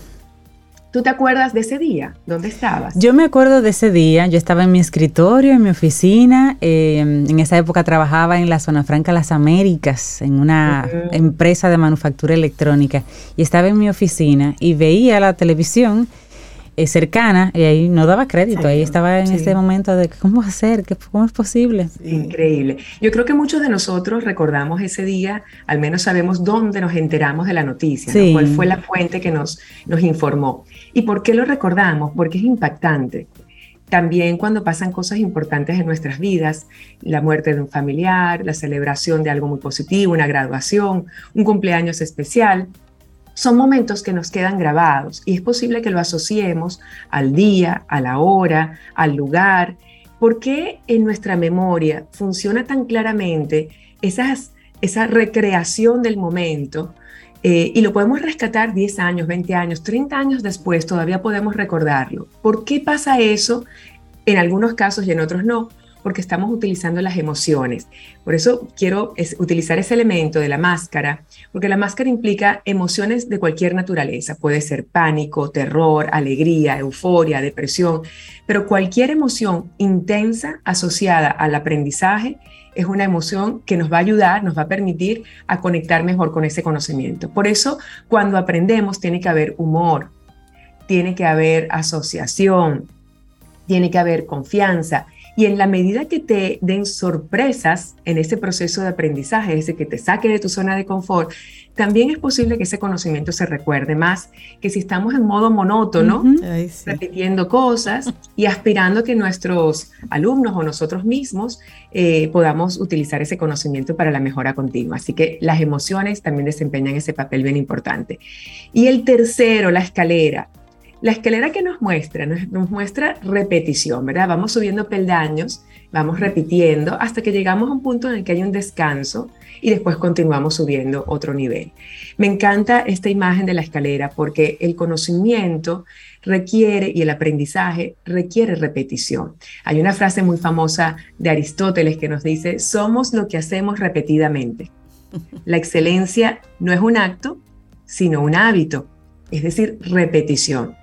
¿Tú te acuerdas de ese día? ¿Dónde estabas? Yo me acuerdo de ese día. Yo estaba en mi escritorio, en mi oficina. Em, en esa época trabajaba en la Zona Franca Las Américas, en una empresa de manufactura electrónica. Y estaba en mi oficina y veía la televisión eh, cercana y ahí no daba crédito, ahí estaba en ese momento de cómo hacer, cómo es posible. Increíble. Yo creo que muchos de nosotros recordamos ese día, al menos sabemos dónde nos enteramos de la noticia, cuál fue la fuente que nos, nos informó. ¿Y por qué lo recordamos? Porque es impactante. También cuando pasan cosas importantes en nuestras vidas, la muerte de un familiar, la celebración de algo muy positivo, una graduación, un cumpleaños especial, son momentos que nos quedan grabados y es posible que lo asociemos al día, a la hora, al lugar. ¿Por qué en nuestra memoria funciona tan claramente esas, esa recreación del momento? Eh, y lo podemos rescatar 10 años, 20 años, 30 años después, todavía podemos recordarlo. ¿Por qué pasa eso en algunos casos y en otros no? Porque estamos utilizando las emociones. Por eso quiero utilizar ese elemento de la máscara, porque la máscara implica emociones de cualquier naturaleza. Puede ser pánico, terror, alegría, euforia, depresión, pero cualquier emoción intensa asociada al aprendizaje es una emoción que nos va a ayudar, nos va a permitir a conectar mejor con ese conocimiento. Por eso, cuando aprendemos, tiene que haber humor, tiene que haber asociación, tiene que haber confianza y en la medida que te den sorpresas en ese proceso de aprendizaje, ese que te saque de tu zona de confort, también es posible que ese conocimiento se recuerde más que si estamos en modo monótono, repitiendo cosas y aspirando que nuestros alumnos o nosotros mismos eh, podamos utilizar ese conocimiento para la mejora continua. Así que las emociones también desempeñan ese papel bien importante. Y el tercero, la escalera. La escalera que nos muestra, nos, muestra repetición, ¿verdad? Vamos subiendo peldaños, vamos repitiendo hasta que llegamos a un punto en el que hay un descanso y después continuamos subiendo otro nivel. Me encanta esta imagen de la escalera porque el conocimiento requiere y el aprendizaje requiere repetición. Hay una frase muy famosa de Aristóteles que nos dice, somos lo que hacemos repetidamente. La excelencia no es un acto, sino un hábito, es decir, repetición.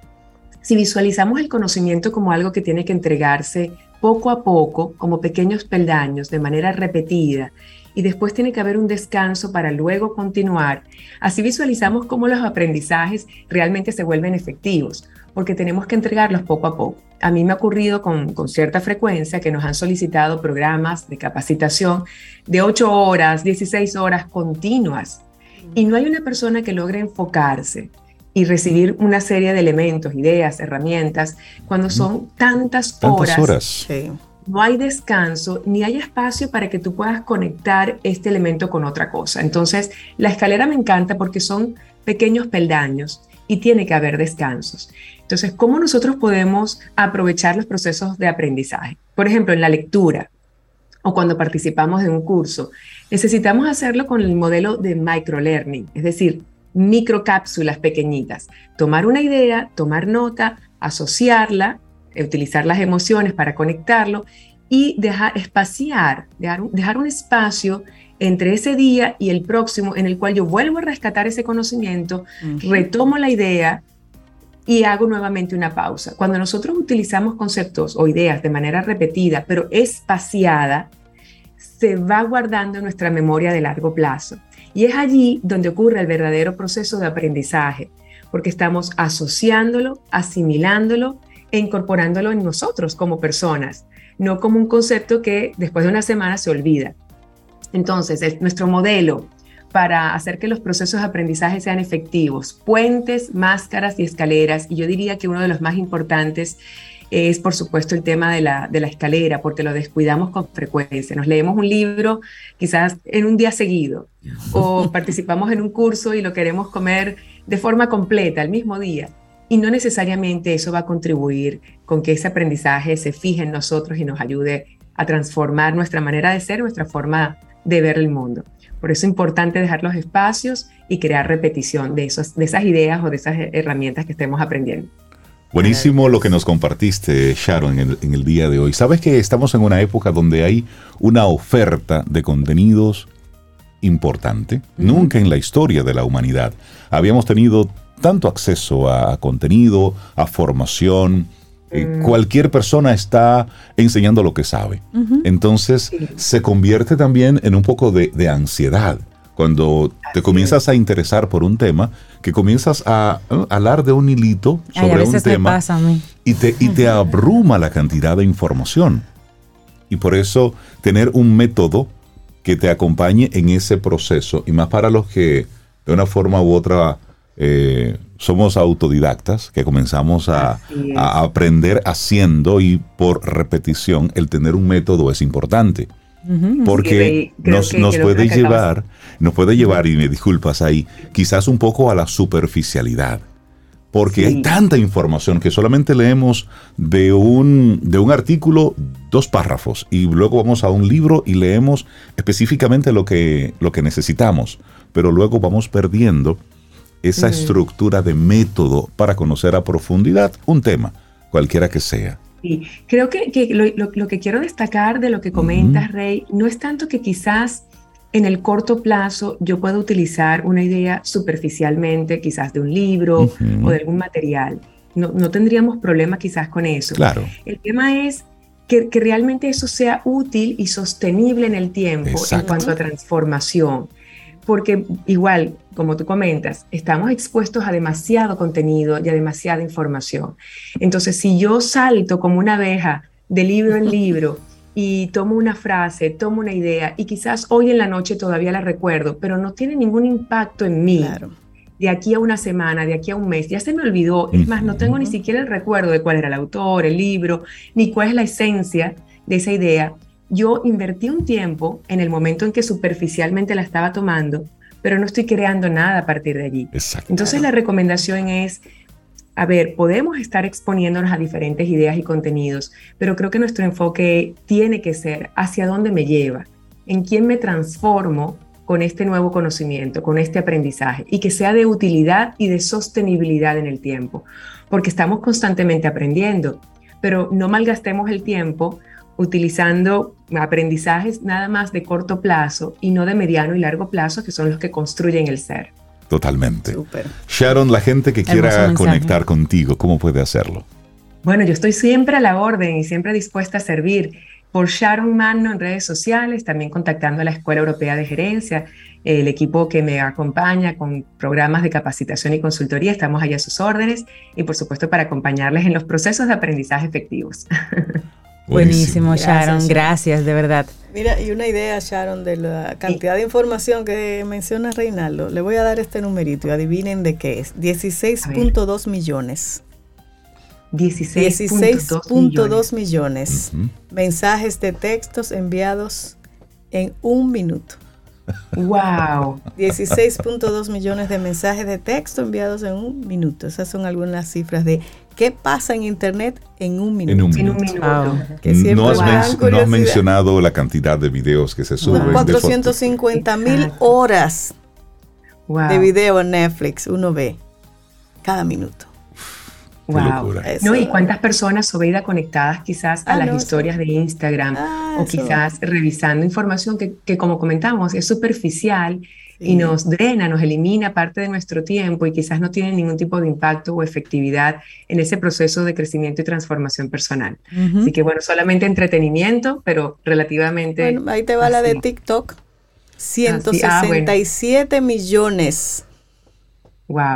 Si visualizamos el conocimiento como algo que tiene que entregarse poco a poco, como pequeños peldaños, de manera repetida, y después tiene que haber un descanso para luego continuar, así visualizamos cómo los aprendizajes realmente se vuelven efectivos, porque tenemos que entregarlos poco a poco. A mí me ha ocurrido con, cierta frecuencia que nos han solicitado programas de capacitación de 8 horas, 16 horas continuas, y no hay una persona que logre enfocarse y recibir una serie de elementos, ideas, herramientas, cuando son tantas, Tantas horas. horas. No hay descanso ni hay espacio para que tú puedas conectar este elemento con otra cosa. Entonces, la escalera me encanta porque son pequeños peldaños y tiene que haber descansos. Entonces, ¿cómo nosotros podemos aprovechar los procesos de aprendizaje? Por ejemplo, en la lectura o cuando participamos de un curso, necesitamos hacerlo con el modelo de microlearning, es decir, microcápsulas pequeñitas. Tomar una idea, tomar nota, asociarla, utilizar las emociones para conectarlo y dejar espaciar, dejar, un- dejar un espacio entre ese día y el próximo en el cual yo vuelvo a rescatar ese conocimiento, retomo la idea y hago nuevamente una pausa. Cuando nosotros utilizamos conceptos o ideas de manera repetida, pero espaciada, se va guardando en nuestra memoria de largo plazo. Y es allí donde ocurre el verdadero proceso de aprendizaje, porque estamos asociándolo, asimilándolo e incorporándolo en nosotros como personas, no como un concepto que después de una semana se olvida. Entonces, es nuestro modelo para hacer que los procesos de aprendizaje sean efectivos, puentes, máscaras y escaleras, y yo diría que uno de los más importantes es, por supuesto, el tema de la, de la escalera, porque lo descuidamos con frecuencia. Nos leemos un libro quizás en un día seguido, o [laughs] participamos en un curso y lo queremos comer de forma completa, el mismo día. Y no necesariamente eso va a contribuir con que ese aprendizaje se fije en nosotros y nos ayude a transformar nuestra manera de ser, nuestra forma de ver el mundo. Por eso es importante dejar los espacios y crear repetición de, esos, de esas ideas o de esas herramientas que estemos aprendiendo. Buenísimo lo que nos compartiste, Sharon, en el, en el día de hoy. Sabes que estamos en una época donde hay una oferta de contenidos importante. Nunca en la historia de la humanidad habíamos tenido tanto acceso a, a contenido, a formación. Eh, cualquier persona está enseñando lo que sabe. Entonces se convierte también en un poco de, de ansiedad. Cuando te comienzas a interesar por un tema, que comienzas a hablar de un hilito Ay, a sobre un me tema pasa a mí. y te, y te abruma la cantidad de información. Y por eso tener un método que te acompañe en ese proceso, y más para los que de una forma u otra eh, somos autodidactas, que comenzamos a aprender haciendo y por repetición, el tener un método es importante. Porque nos, que- nos puede llevar, nos puede llevar, y me disculpas ahí, quizás un poco a la superficialidad. Porque Sí. hay tanta información que solamente leemos de un, de un artículo dos párrafos y luego vamos a un libro y leemos específicamente lo que, lo que necesitamos, pero luego vamos perdiendo esa estructura de método para conocer a profundidad un tema, cualquiera que sea. Sí, creo que, que lo, lo- lo que quiero destacar de lo que comentas, Rey, no es tanto que quizás en el corto plazo yo pueda utilizar una idea superficialmente, quizás de un libro o de algún material. No, no tendríamos problema quizás con eso. Claro. El tema es que, que realmente eso sea útil y sostenible en el tiempo en cuanto a transformación. Porque igual, como tú comentas, estamos expuestos a demasiado contenido y a demasiada información. Entonces, si yo salto como una abeja de libro en libro y tomo una frase, tomo una idea y quizás hoy en la noche todavía la recuerdo, pero no tiene ningún impacto en mí Claro. de aquí a una semana, de aquí a un mes, ya se me olvidó. Es más, no tengo ni siquiera el recuerdo de cuál era el autor, el libro, ni cuál es la esencia de esa idea. Yo invertí un tiempo en el momento en que superficialmente la estaba tomando, pero no estoy creando nada a partir de allí. Exacto. Entonces la recomendación es, a ver, podemos estar exponiéndonos a diferentes ideas y contenidos, pero creo que nuestro enfoque tiene que ser hacia dónde me lleva, en quién me transformo con este nuevo conocimiento, con este aprendizaje, y que sea de utilidad y de sostenibilidad en el tiempo, porque estamos constantemente aprendiendo, pero no malgastemos el tiempo utilizando aprendizajes nada más de corto plazo y no de mediano y largo plazo, que son los que construyen el ser. Totalmente. Sharon, la gente que quiera conectar contigo, ¿cómo puede hacerlo? Bueno, yo estoy siempre a la orden y siempre dispuesta a servir por Sharon Manno en redes sociales, también contactando a la Escuela Europea de Gerencia, el equipo que me acompaña con programas de capacitación y consultoría, estamos allá a sus órdenes y por supuesto para acompañarles en los procesos de aprendizaje efectivos. [laughs] Buenísimo, Sharon, gracias, de verdad. Mira, y una idea, Sharon, de la cantidad de información que menciona Reinaldo. Le voy a dar este numerito y adivinen de qué es. 16.2 millones. 16.2 millones. Mensajes de textos enviados en un minuto. ¡Wow! 16.2 millones de mensajes de texto enviados en un minuto. Esas son algunas cifras de qué pasa en Internet en un minuto. En un minuto. no, has mencionado la cantidad de videos que se suben. 450 mil horas de video en Netflix uno ve cada minuto. Wow. No, y cuántas personas Sobeida conectadas quizás a ah, las historias de Instagram ah, o quizás revisando información que, que como comentamos es superficial y nos drena, nos elimina parte de nuestro tiempo y quizás no tiene ningún tipo de impacto o efectividad en ese proceso de crecimiento y transformación personal. Así que bueno, solamente entretenimiento, pero relativamente... Bueno, ahí te va la de TikTok. 167 ah, millones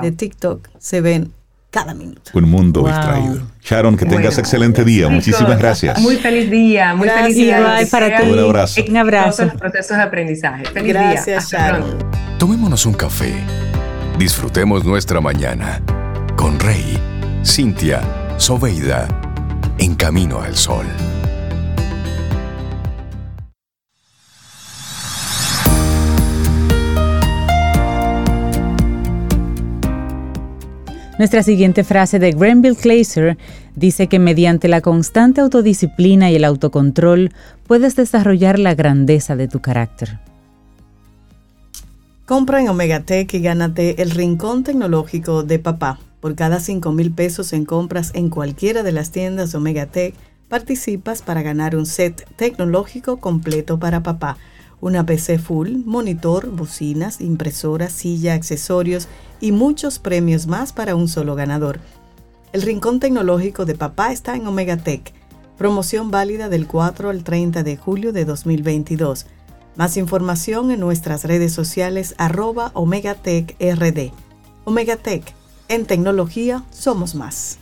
de TikTok se ven cada minuto. Un mundo distraído. Sharon, que tengas excelente día. Muchísimas gracias. Muy feliz día, muy feliz día. para ti. Un abrazo. Un abrazo. Todos los procesos de aprendizaje. Feliz gracias, Sharon. Tomémonos un café. Disfrutemos nuestra mañana con Rey, Cintia, Soveida, en camino al sol. Nuestra siguiente frase de Grenville Glaser dice que mediante la constante autodisciplina y el autocontrol puedes desarrollar la grandeza de tu carácter. Compra en Omegatech y gánate el rincón tecnológico de papá. Por cada 5 mil pesos en compras en cualquiera de las tiendas Omegatech, participas para ganar un set tecnológico completo para papá. Una PC full, monitor, bocinas, impresora, silla, accesorios y muchos premios más para un solo ganador. El Rincón Tecnológico de Papá está en Omega Tech. Promoción válida del 4 al 30 de julio de 2022. Más información en nuestras redes sociales arroba Omega Tech RD. Omega Tech, en tecnología somos más.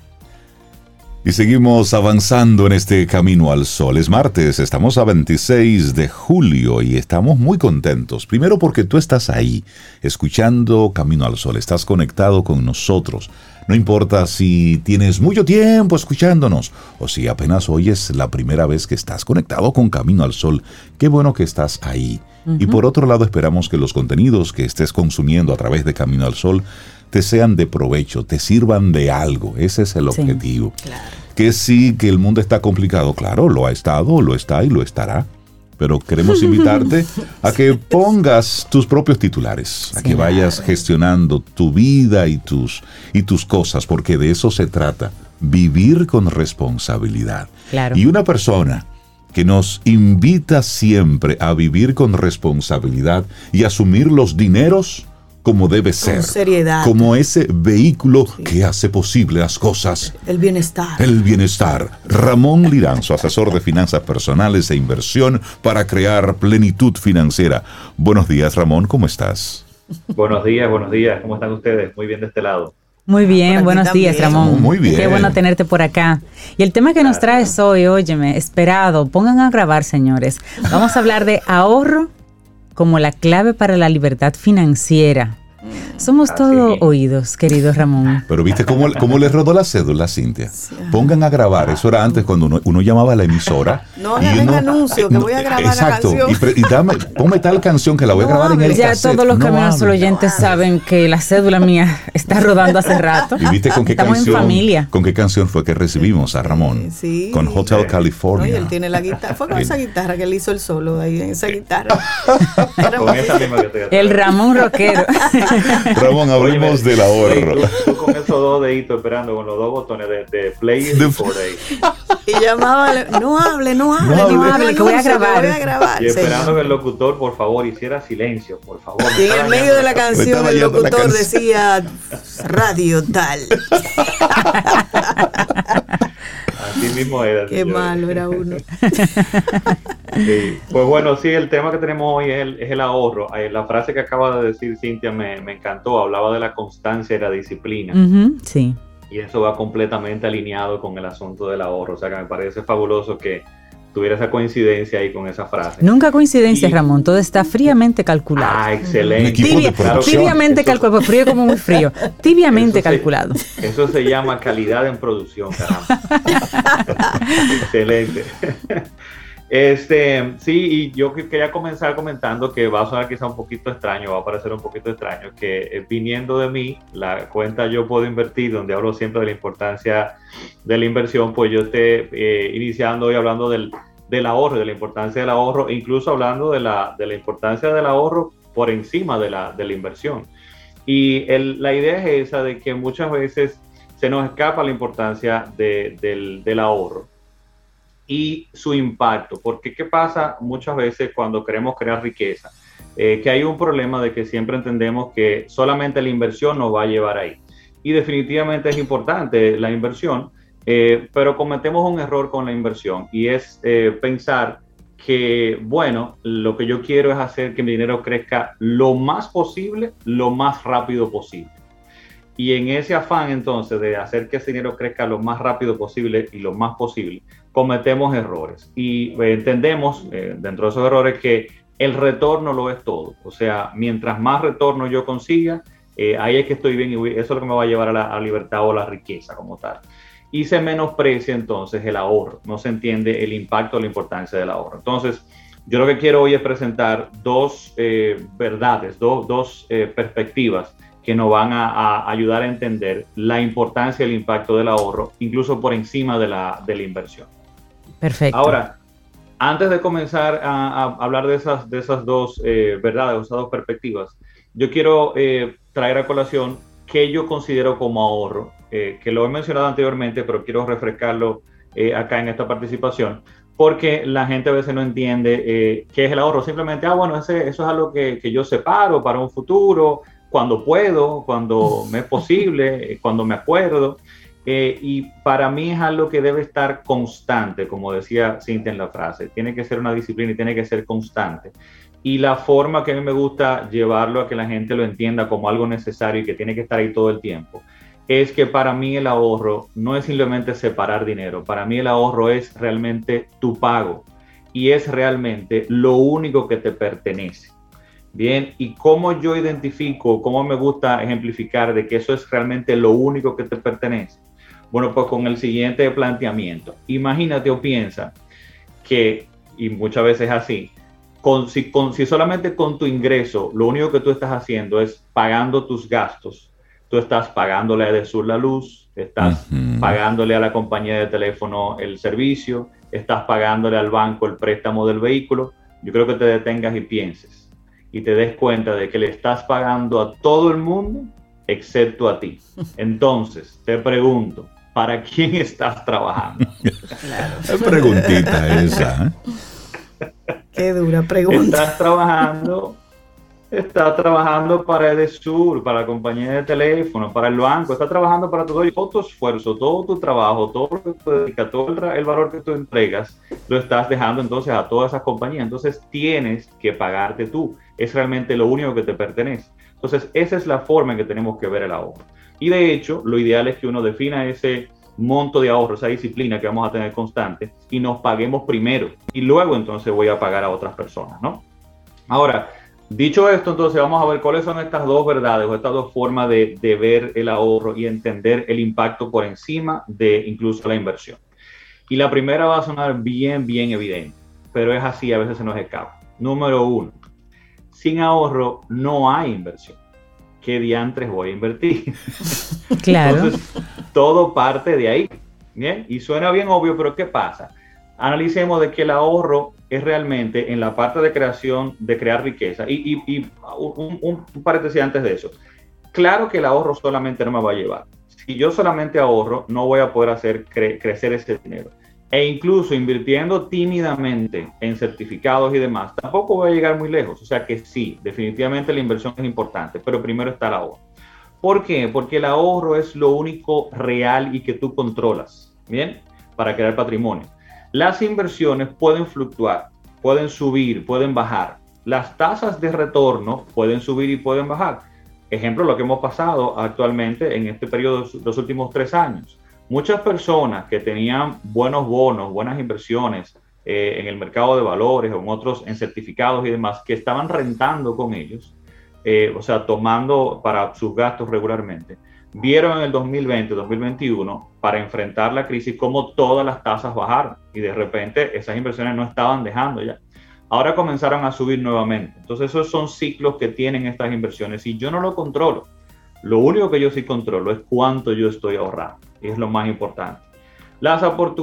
Y seguimos avanzando en este camino al sol. Es martes, estamos a 26 de julio y estamos muy contentos. Primero porque tú estás ahí, escuchando Camino al Sol, estás conectado con nosotros. No importa si tienes mucho tiempo escuchándonos o si apenas hoy es la primera vez que estás conectado con Camino al Sol. Qué bueno que estás ahí. Y por otro lado esperamos que los contenidos que estés consumiendo a través de Camino al Sol te sean de provecho, te sirvan de algo. Ese es el objetivo. Que sí, que el mundo está complicado, claro, lo ha estado, lo está y lo estará. Pero queremos [laughs] invitarte a que pongas tus propios titulares, a que vayas gestionando tu vida y tus, y tus cosas, porque de eso se trata, vivir con responsabilidad. Y una persona que nos invita siempre a vivir con responsabilidad y asumir los dineros como debe ser. seriedad. Como ese vehículo que hace posible las cosas. El bienestar. El bienestar. Ramón Liranzo, asesor de finanzas personales e inversión para crear plenitud financiera. Buenos días, Ramón, ¿cómo estás? Buenos días, buenos días. ¿Cómo están ustedes? Muy bien de este lado. Muy bien, buenos días, Ramón. Muy bien. Qué bueno tenerte por acá. Y el tema que nos traes hoy, óyeme, esperado, pongan a grabar, señores. Vamos a hablar de ahorro como la clave para la libertad financiera. Somos todos oídos, querido Ramón. Pero viste cómo, cómo le rodó la cédula, Cintia. Pongan a grabar. Eso era antes cuando uno, llamaba a la emisora. No y uno, anuncio que voy a grabar exacto, la canción. Y, dame, ponme tal canción que la voy a grabar en el Ya todos los caminos oyentes saben que la cédula mía [laughs] está rodando hace rato. ¿Y viste con qué Estamos canción? En familia. ¿Con qué canción fue que recibimos a Ramón? Sí. Con Hotel California. él tiene la guitarra. Fue con esa guitarra que él hizo el solo ahí en esa guitarra. [laughs] el Ramón rockero. [laughs] Ramón, hablemos del ahorro. con esos dos deditos esperando con los dos botones de, play y record ahí. Y llamaba, no hable, no hable, no hable, que voy a grabar. Y esperando que el locutor, por favor, hiciera silencio, por favor. Y en el medio de la canción el locutor decía radio tal. [laughs] Así mismo era. Qué malo era uno. [laughs] Pues bueno, sí, el tema que tenemos hoy es el, ahorro. La frase que acaba de decir Cintia me, encantó. Hablaba de la constancia y la disciplina. sí. Y eso va completamente alineado con el asunto del ahorro. O sea que me parece fabuloso que tuviera esa coincidencia ahí con esa frase. Nunca coincidencia, Ramón, todo está fríamente calculado. Ah, excelente. tibiamente calculado, frío como muy frío. [laughs] Tibiamente calculado. eso se llama calidad en producción, caramba. [laughs] excelente. Este, sí, y yo quería comenzar comentando que va a sonar quizá un poquito extraño, va a parecer un poquito extraño, que eh, viniendo de mí, la cuenta Yo Puedo Invertir, donde hablo siempre de la importancia de la inversión, pues yo esté eh, iniciando y hablando del, del, ahorro, de la importancia del ahorro, incluso hablando de la, de la importancia del ahorro por encima de la, de la inversión. Y el, la idea es esa de que muchas veces se nos escapa la importancia de, del, del ahorro y su impacto. Porque ¿qué pasa muchas veces cuando queremos crear riqueza? Eh, que hay un problema de que siempre entendemos que solamente la inversión nos va a llevar ahí. Y definitivamente es importante la inversión, eh, pero cometemos un error con la inversión y es eh, pensar que, bueno, lo que yo quiero es hacer que mi dinero crezca lo más posible, lo más rápido posible. Y en ese afán entonces de hacer que ese dinero crezca lo más rápido posible y lo más posible, cometemos errores y eh, entendemos eh, dentro de esos errores que el retorno lo es todo. O sea, mientras más retorno yo consiga, eh, ahí es que estoy bien y eso es lo que me va a llevar a la libertad o la riqueza como tal. Y se menosprecia entonces el ahorro, no se entiende el impacto o la importancia del ahorro. Entonces, yo lo que quiero hoy es presentar dos verdades, dos perspectivas que nos van a, ayudar a entender la importancia y el impacto del ahorro, incluso por encima de la, de la inversión. Perfecto. Ahora, antes de comenzar a, hablar de esas, de esas dos eh, verdades, esas dos perspectivas, yo quiero eh, traer a colación qué yo considero como ahorro, eh, que lo he mencionado anteriormente, pero quiero refrescarlo acá en esta participación, porque la gente a veces no entiende qué es el ahorro. Simplemente, ah, bueno, ese, eso es algo que, que, yo separo para un futuro, cuando puedo, cuando me es posible, cuando me acuerdo. Eh, y para mí es algo que debe estar constante, como decía Cintia en la frase. Tiene que ser una disciplina y tiene que ser constante. Y la forma que a mí me gusta llevarlo a que la gente lo entienda como algo necesario y que tiene que estar ahí todo el tiempo, es que para mí el ahorro no es simplemente separar dinero. Para mí el ahorro es realmente tu pago y es realmente lo único que te pertenece. Bien, ¿y cómo yo identifico, cómo me gusta ejemplificar de que eso es realmente lo único que te pertenece? Bueno, pues con el siguiente planteamiento. Imagínate o piensa que, y muchas veces así, con, si, con, si solamente con tu ingreso lo único que tú estás haciendo es pagando tus gastos, tú estás pagándole a Edesur la luz, estás pagándole a la compañía de teléfono el servicio, estás pagándole al banco el préstamo del vehículo, yo creo que te detengas y pienses y te des cuenta de que le estás pagando a todo el mundo excepto a ti. [laughs] Entonces, te pregunto, ¿para quién estás trabajando? [laughs] Claro. preguntita esa. ¿eh? Qué dura pregunta. Estás trabajando está trabajando para Edesur, para la compañía de teléfono, para el banco, está trabajando para todo, todo tu esfuerzo, todo tu trabajo, todo lo que tú dedicas, todo el, valor que tú entregas, lo estás dejando entonces a todas esas compañías. Entonces tienes que pagarte tú. Es realmente lo único que te pertenece. Entonces esa es la forma en que tenemos que ver el ahorro. Y de hecho, lo ideal es que uno defina ese monto de ahorro, esa disciplina que vamos a tener constante y nos paguemos primero y luego entonces voy a pagar a otras personas, ¿no? Ahora, Dicho esto, entonces vamos a ver cuáles son estas dos verdades o estas dos formas de, ver el ahorro y entender el impacto por encima de incluso la inversión. Y la primera va a sonar bien, bien evidente, pero es así, a veces se nos escapa. Número uno, sin ahorro no hay inversión. ¿Qué diantres voy a invertir? [laughs] Claro. Entonces, todo parte de ahí. ¿bien? Y suena bien obvio, pero ¿qué pasa? Analicemos de que el ahorro es realmente en la parte de creación, de crear riqueza. Y, un, un, paréntesis antes de eso. Claro que el ahorro solamente no me va a llevar. si yo solamente ahorro, no voy a poder hacer crecer ese dinero. E incluso invirtiendo tímidamente en certificados y demás, tampoco voy a llegar muy lejos. O sea que sí, definitivamente la inversión es importante, pero primero está el ahorro. ¿Por qué? Porque el ahorro es lo único real y que tú controlas, ¿bien? Para crear patrimonio. Las inversiones pueden fluctuar, pueden subir, pueden bajar. Las tasas de retorno pueden subir y pueden bajar. Ejemplo, lo que hemos pasado actualmente en este periodo de los últimos tres años. Muchas personas que tenían buenos bonos, buenas inversiones eh, en el mercado de valores o en otros, en certificados y demás, que estaban rentando con ellos, eh, o sea, tomando para sus gastos regularmente, vieron en el 2020, 2021, para enfrentar la crisis, cómo todas las tasas bajaron y de repente esas inversiones no estaban dejando ya. Ahora comenzaron a subir nuevamente. Entonces esos son ciclos que tienen estas inversiones y yo no lo controlo. Lo único que yo sí controlo es cuánto yo estoy ahorrando es lo más importante. Las,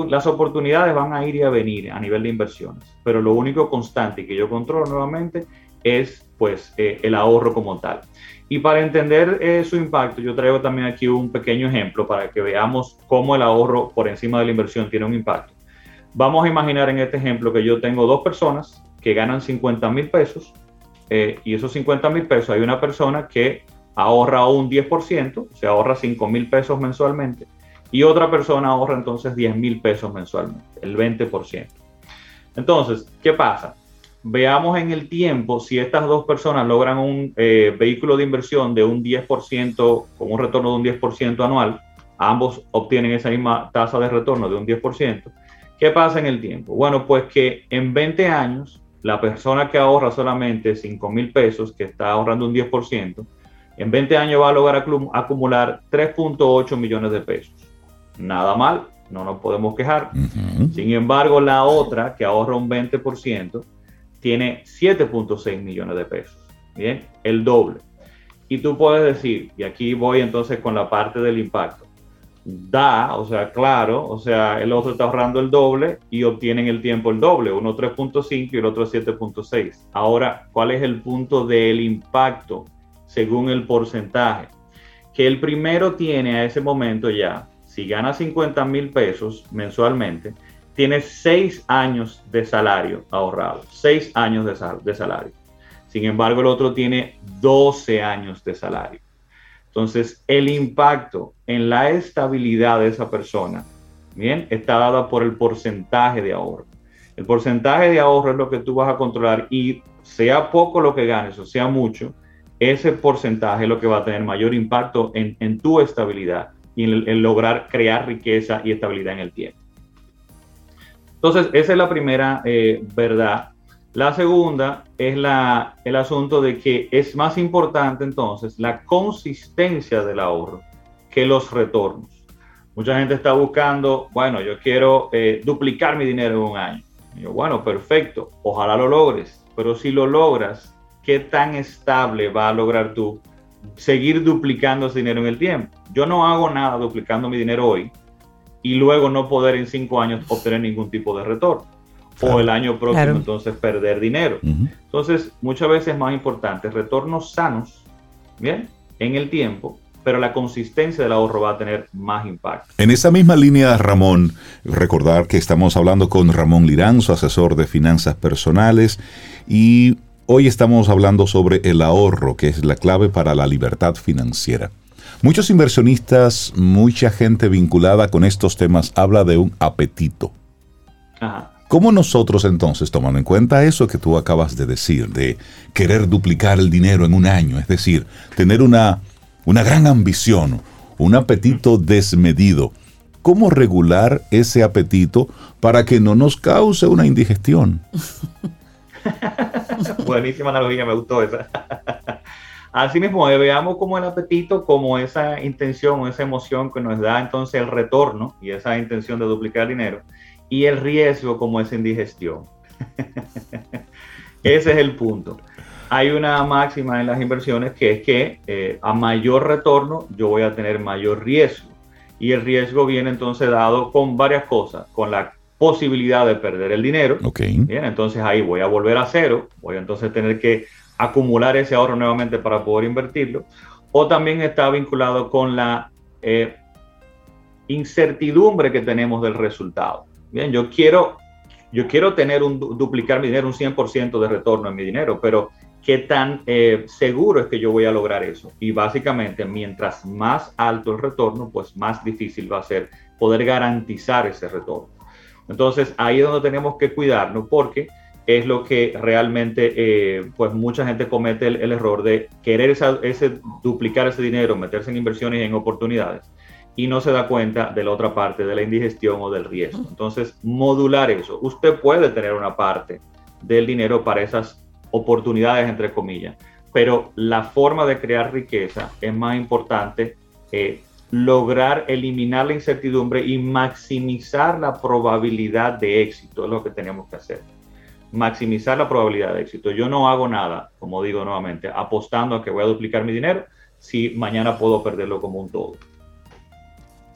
las oportunidades van a ir y a venir a nivel de inversiones, pero lo único constante que yo controlo nuevamente es pues eh, el ahorro como tal. Y para entender eh, su impacto, yo traigo también aquí un pequeño ejemplo para que veamos cómo el ahorro por encima de la inversión tiene un impacto. Vamos a imaginar en este ejemplo que yo tengo dos personas que ganan 50 mil pesos eh, y esos 50 mil pesos hay una persona que ahorra un 10%, se ahorra 5 mil pesos mensualmente y otra persona ahorra entonces 10 mil pesos mensualmente, el 20%. Entonces, ¿qué pasa? veamos en el tiempo si estas dos personas logran un eh, vehículo de inversión de un 10%, con un retorno de un 10% anual, ambos obtienen esa misma tasa de retorno de un 10%. ¿Qué pasa en el tiempo? Bueno, pues que en 20 años, la persona que ahorra solamente 5 mil pesos, que está ahorrando un 10%, en 20 años va a lograr acumular 3.8 millones de pesos. Nada mal, no nos podemos quejar. Sin embargo, la otra, que ahorra un 20%, tiene 7.6 millones de pesos. Bien, el doble. Y tú puedes decir, y aquí voy entonces con la parte del impacto, da, o sea, claro, o sea, el otro está ahorrando el doble y obtienen el tiempo el doble, uno 3.5 y el otro 7.6. Ahora, ¿cuál es el punto del impacto según el porcentaje? Que el primero tiene a ese momento ya, si gana 50 mil pesos mensualmente, tiene seis años de salario ahorrado, seis años de, salario. Sin embargo, el otro tiene 12 años de salario. Entonces, el impacto en la estabilidad de esa persona, bien, está dado por el porcentaje de ahorro. El porcentaje de ahorro es lo que tú vas a controlar y sea poco lo que ganes o sea mucho, ese porcentaje es lo que va a tener mayor impacto en, tu estabilidad y en lograr crear riqueza y estabilidad en el tiempo. Entonces, esa es la primera eh, verdad. La segunda es la, el asunto de que es más importante entonces la consistencia del ahorro que los retornos. Mucha gente está buscando, bueno, yo quiero eh, duplicar mi dinero en un año. yo, bueno, perfecto, ojalá lo logres, pero si lo logras, ¿qué tan estable va a lograr tú seguir duplicando ese dinero en el tiempo? Yo no hago nada duplicando mi dinero hoy, y luego no poder en cinco años obtener ningún tipo de retorno. O el año próximo entonces perder dinero. Entonces, muchas veces es más importante retornos sanos, ¿bien? En el tiempo, pero la consistencia del ahorro va a tener más impacto. En esa misma línea, Ramón, recordar que estamos hablando con Ramón Liranzo, asesor de finanzas personales, y hoy estamos hablando sobre el ahorro, que es la clave para la libertad financiera. Muchos inversionistas, mucha gente vinculada con estos temas habla de un apetito. ¿Cómo nosotros entonces, tomando en cuenta eso que tú acabas de decir, de querer duplicar el dinero en un año, es decir, tener una, una gran ambición, un apetito desmedido, ¿cómo regular ese apetito para que no nos cause una indigestión? [laughs] [laughs] Buenísima analogía, me gustó esa. [laughs] Así mismo, eh, veamos como el apetito, como esa intención o esa emoción que nos da entonces el retorno y esa intención de duplicar dinero, y el riesgo como esa indigestión. [laughs] Ese es el punto. Hay una máxima en las inversiones que es que eh, a mayor retorno yo voy a tener mayor riesgo. Y el riesgo viene entonces dado con varias cosas, con la posibilidad de perder el dinero. Bien, entonces ahí voy a volver a cero, voy a entonces tener que acumular ese ahorro nuevamente para poder invertirlo, o también está vinculado con la eh, incertidumbre que tenemos del resultado. Bien, yo quiero, yo quiero tener un duplicar mi dinero, un 100% de retorno en mi dinero, pero ¿qué tan eh, seguro es que yo voy a lograr eso? Y básicamente, mientras más alto el retorno, pues más difícil va a ser poder garantizar ese retorno. Entonces, ahí es donde tenemos que cuidarnos porque es lo que realmente, eh, pues mucha gente comete el, error de querer ese, duplicar ese dinero, meterse en inversiones y en oportunidades y no se da cuenta de la otra parte, de la indigestión o del riesgo. Entonces, modular eso. Usted puede tener una parte del dinero para esas oportunidades, entre comillas, pero la forma de crear riqueza es más importante eh, lograr eliminar la incertidumbre y maximizar la probabilidad de éxito, es lo que tenemos que hacer maximizar la probabilidad de éxito. Yo no hago nada, como digo nuevamente, apostando a que voy a duplicar mi dinero si mañana puedo perderlo como un todo.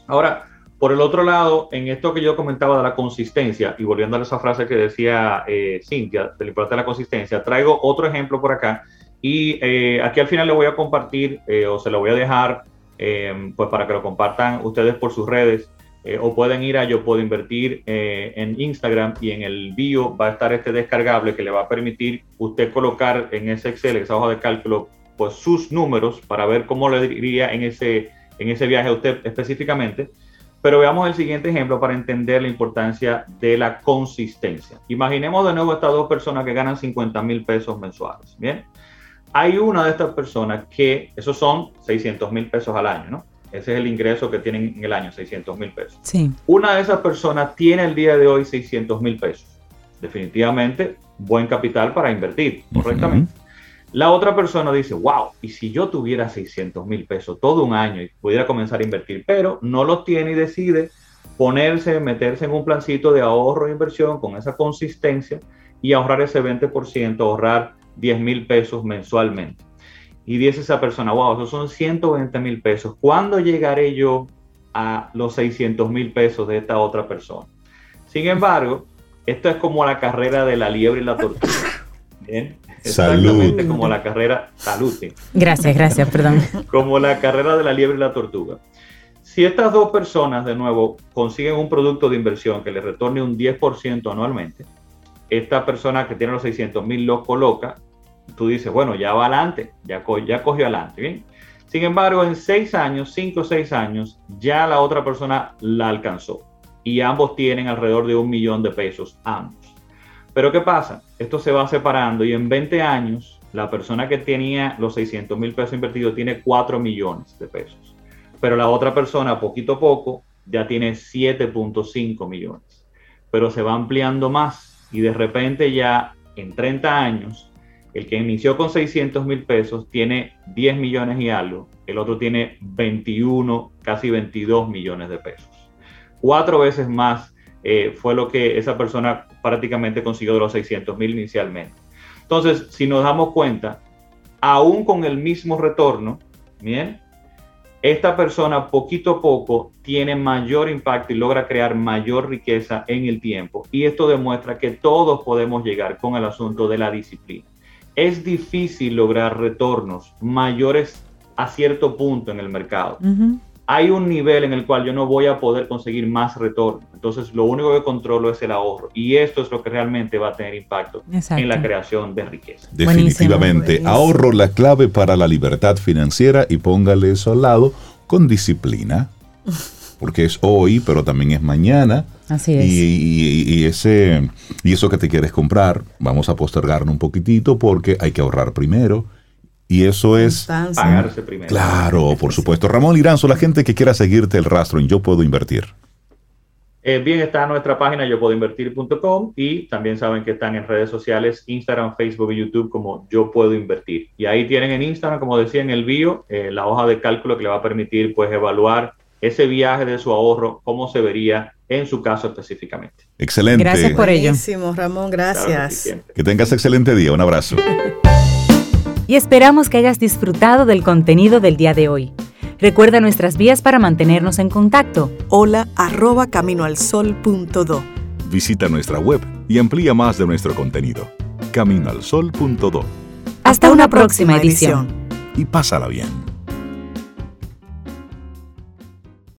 Ahora, por el otro lado, en esto que yo comentaba de la consistencia, y volviendo a esa frase que decía eh, Cintia, de la importancia de la consistencia, traigo otro ejemplo por acá. Y eh, aquí al final le voy a compartir, eh, o se lo voy a dejar, pues para que lo compartan ustedes por sus redes, eh, o pueden ir a Yo Puedo Invertir eh, en Instagram y en el bio va a estar este descargable que le va a permitir usted colocar en ese Excel, esa hoja de cálculo, pues sus números para ver cómo le diría en ese, en ese viaje a usted específicamente. Pero veamos el siguiente ejemplo para entender la importancia de la consistencia. Imaginemos de nuevo estas dos personas que ganan 50 mil pesos mensuales. Bien, hay una de estas personas que, esos son 600 mil pesos al año, ¿no? Ese es el ingreso que tienen en el año, 600 mil pesos. Sí. Una de esas personas tiene el día de hoy 600 mil pesos. Definitivamente, buen capital para invertir, correctamente. La otra persona dice, wow, y si yo tuviera 600 mil pesos todo un año y pudiera comenzar a invertir, pero no los tiene y decide ponerse, meterse en un plancito de ahorro e inversión con esa consistencia y ahorrar ese 20%, ahorrar 10 mil pesos mensualmente y dice esa persona, wow, esos son 120 mil pesos. ¿Cuándo llegaré yo a los 600 mil pesos de esta otra persona? Sin embargo, esto es como la carrera de la liebre y la tortuga. ¿Bien? Exactamente como la carrera. Salud. Gracias, gracias, perdón. Como la carrera de la liebre y la tortuga. Si estas dos personas, de nuevo, consiguen un producto de inversión que le retorne un 10% anualmente, esta persona que tiene los 600 mil lo coloca tú dices, bueno, ya va adelante, ya, ya cogió adelante, ¿bien? Sin embargo, en seis años, cinco o seis años, ya la otra persona la alcanzó y ambos tienen alrededor de un millón de pesos, ambos. Pero ¿qué pasa? Esto se va separando y en 20 años la persona que tenía los 600 mil pesos invertidos tiene 4 millones de pesos. Pero la otra persona, poquito a poco, ya tiene 7.5 millones. Pero se va ampliando más y de repente ya en 30 años el que inició con 600 mil pesos tiene 10 millones y algo, el otro tiene 21, casi 22 millones de pesos. Cuatro veces más eh, fue lo que esa persona prácticamente consiguió de los 600 mil inicialmente. Entonces, si nos damos cuenta, aún con el mismo retorno, esta persona poquito a poco tiene mayor impacto y logra crear mayor riqueza en el tiempo. Y esto demuestra que todos podemos llegar con el asunto de la disciplina es difícil lograr retornos mayores a cierto punto en el mercado. Hay un nivel en el cual yo no voy a poder conseguir más retorno. Entonces, lo único que controlo es el ahorro. Y esto es lo que realmente va a tener impacto en la creación de riqueza. Definitivamente, ahorro la clave para la libertad financiera y póngale eso al lado con disciplina. [laughs] Porque es hoy, pero también es mañana Así es. Y, ese, y eso que te quieres comprar, vamos a postergarlo un poquitito porque hay que ahorrar primero. Y eso es pagarse primero. Claro, por supuesto. Ramón Liranzo, la gente que quiera seguirte el rastro en Yo Puedo Invertir. Eh, bien, está nuestra página yo puedo invertir.com y también saben que están en redes sociales, Instagram, Facebook y YouTube como Yo Puedo Invertir. Y ahí tienen en Instagram, como decía en el bio, eh, la hoja de cálculo que le va a permitir pues evaluar ese viaje de su ahorro, cómo se vería en su caso específicamente. Excelente. Gracias por ello. Buenísimo, Ramón, gracias. que, tengas excelente día. Un abrazo. [laughs] y esperamos que hayas disfrutado del contenido del día de hoy. Recuerda nuestras vías para mantenernos en contacto. Hola arroba caminoalsol.do. Visita nuestra web y amplía más de nuestro contenido. Caminoalsol.do. Hasta, una, próxima, edición. Y pásala bien.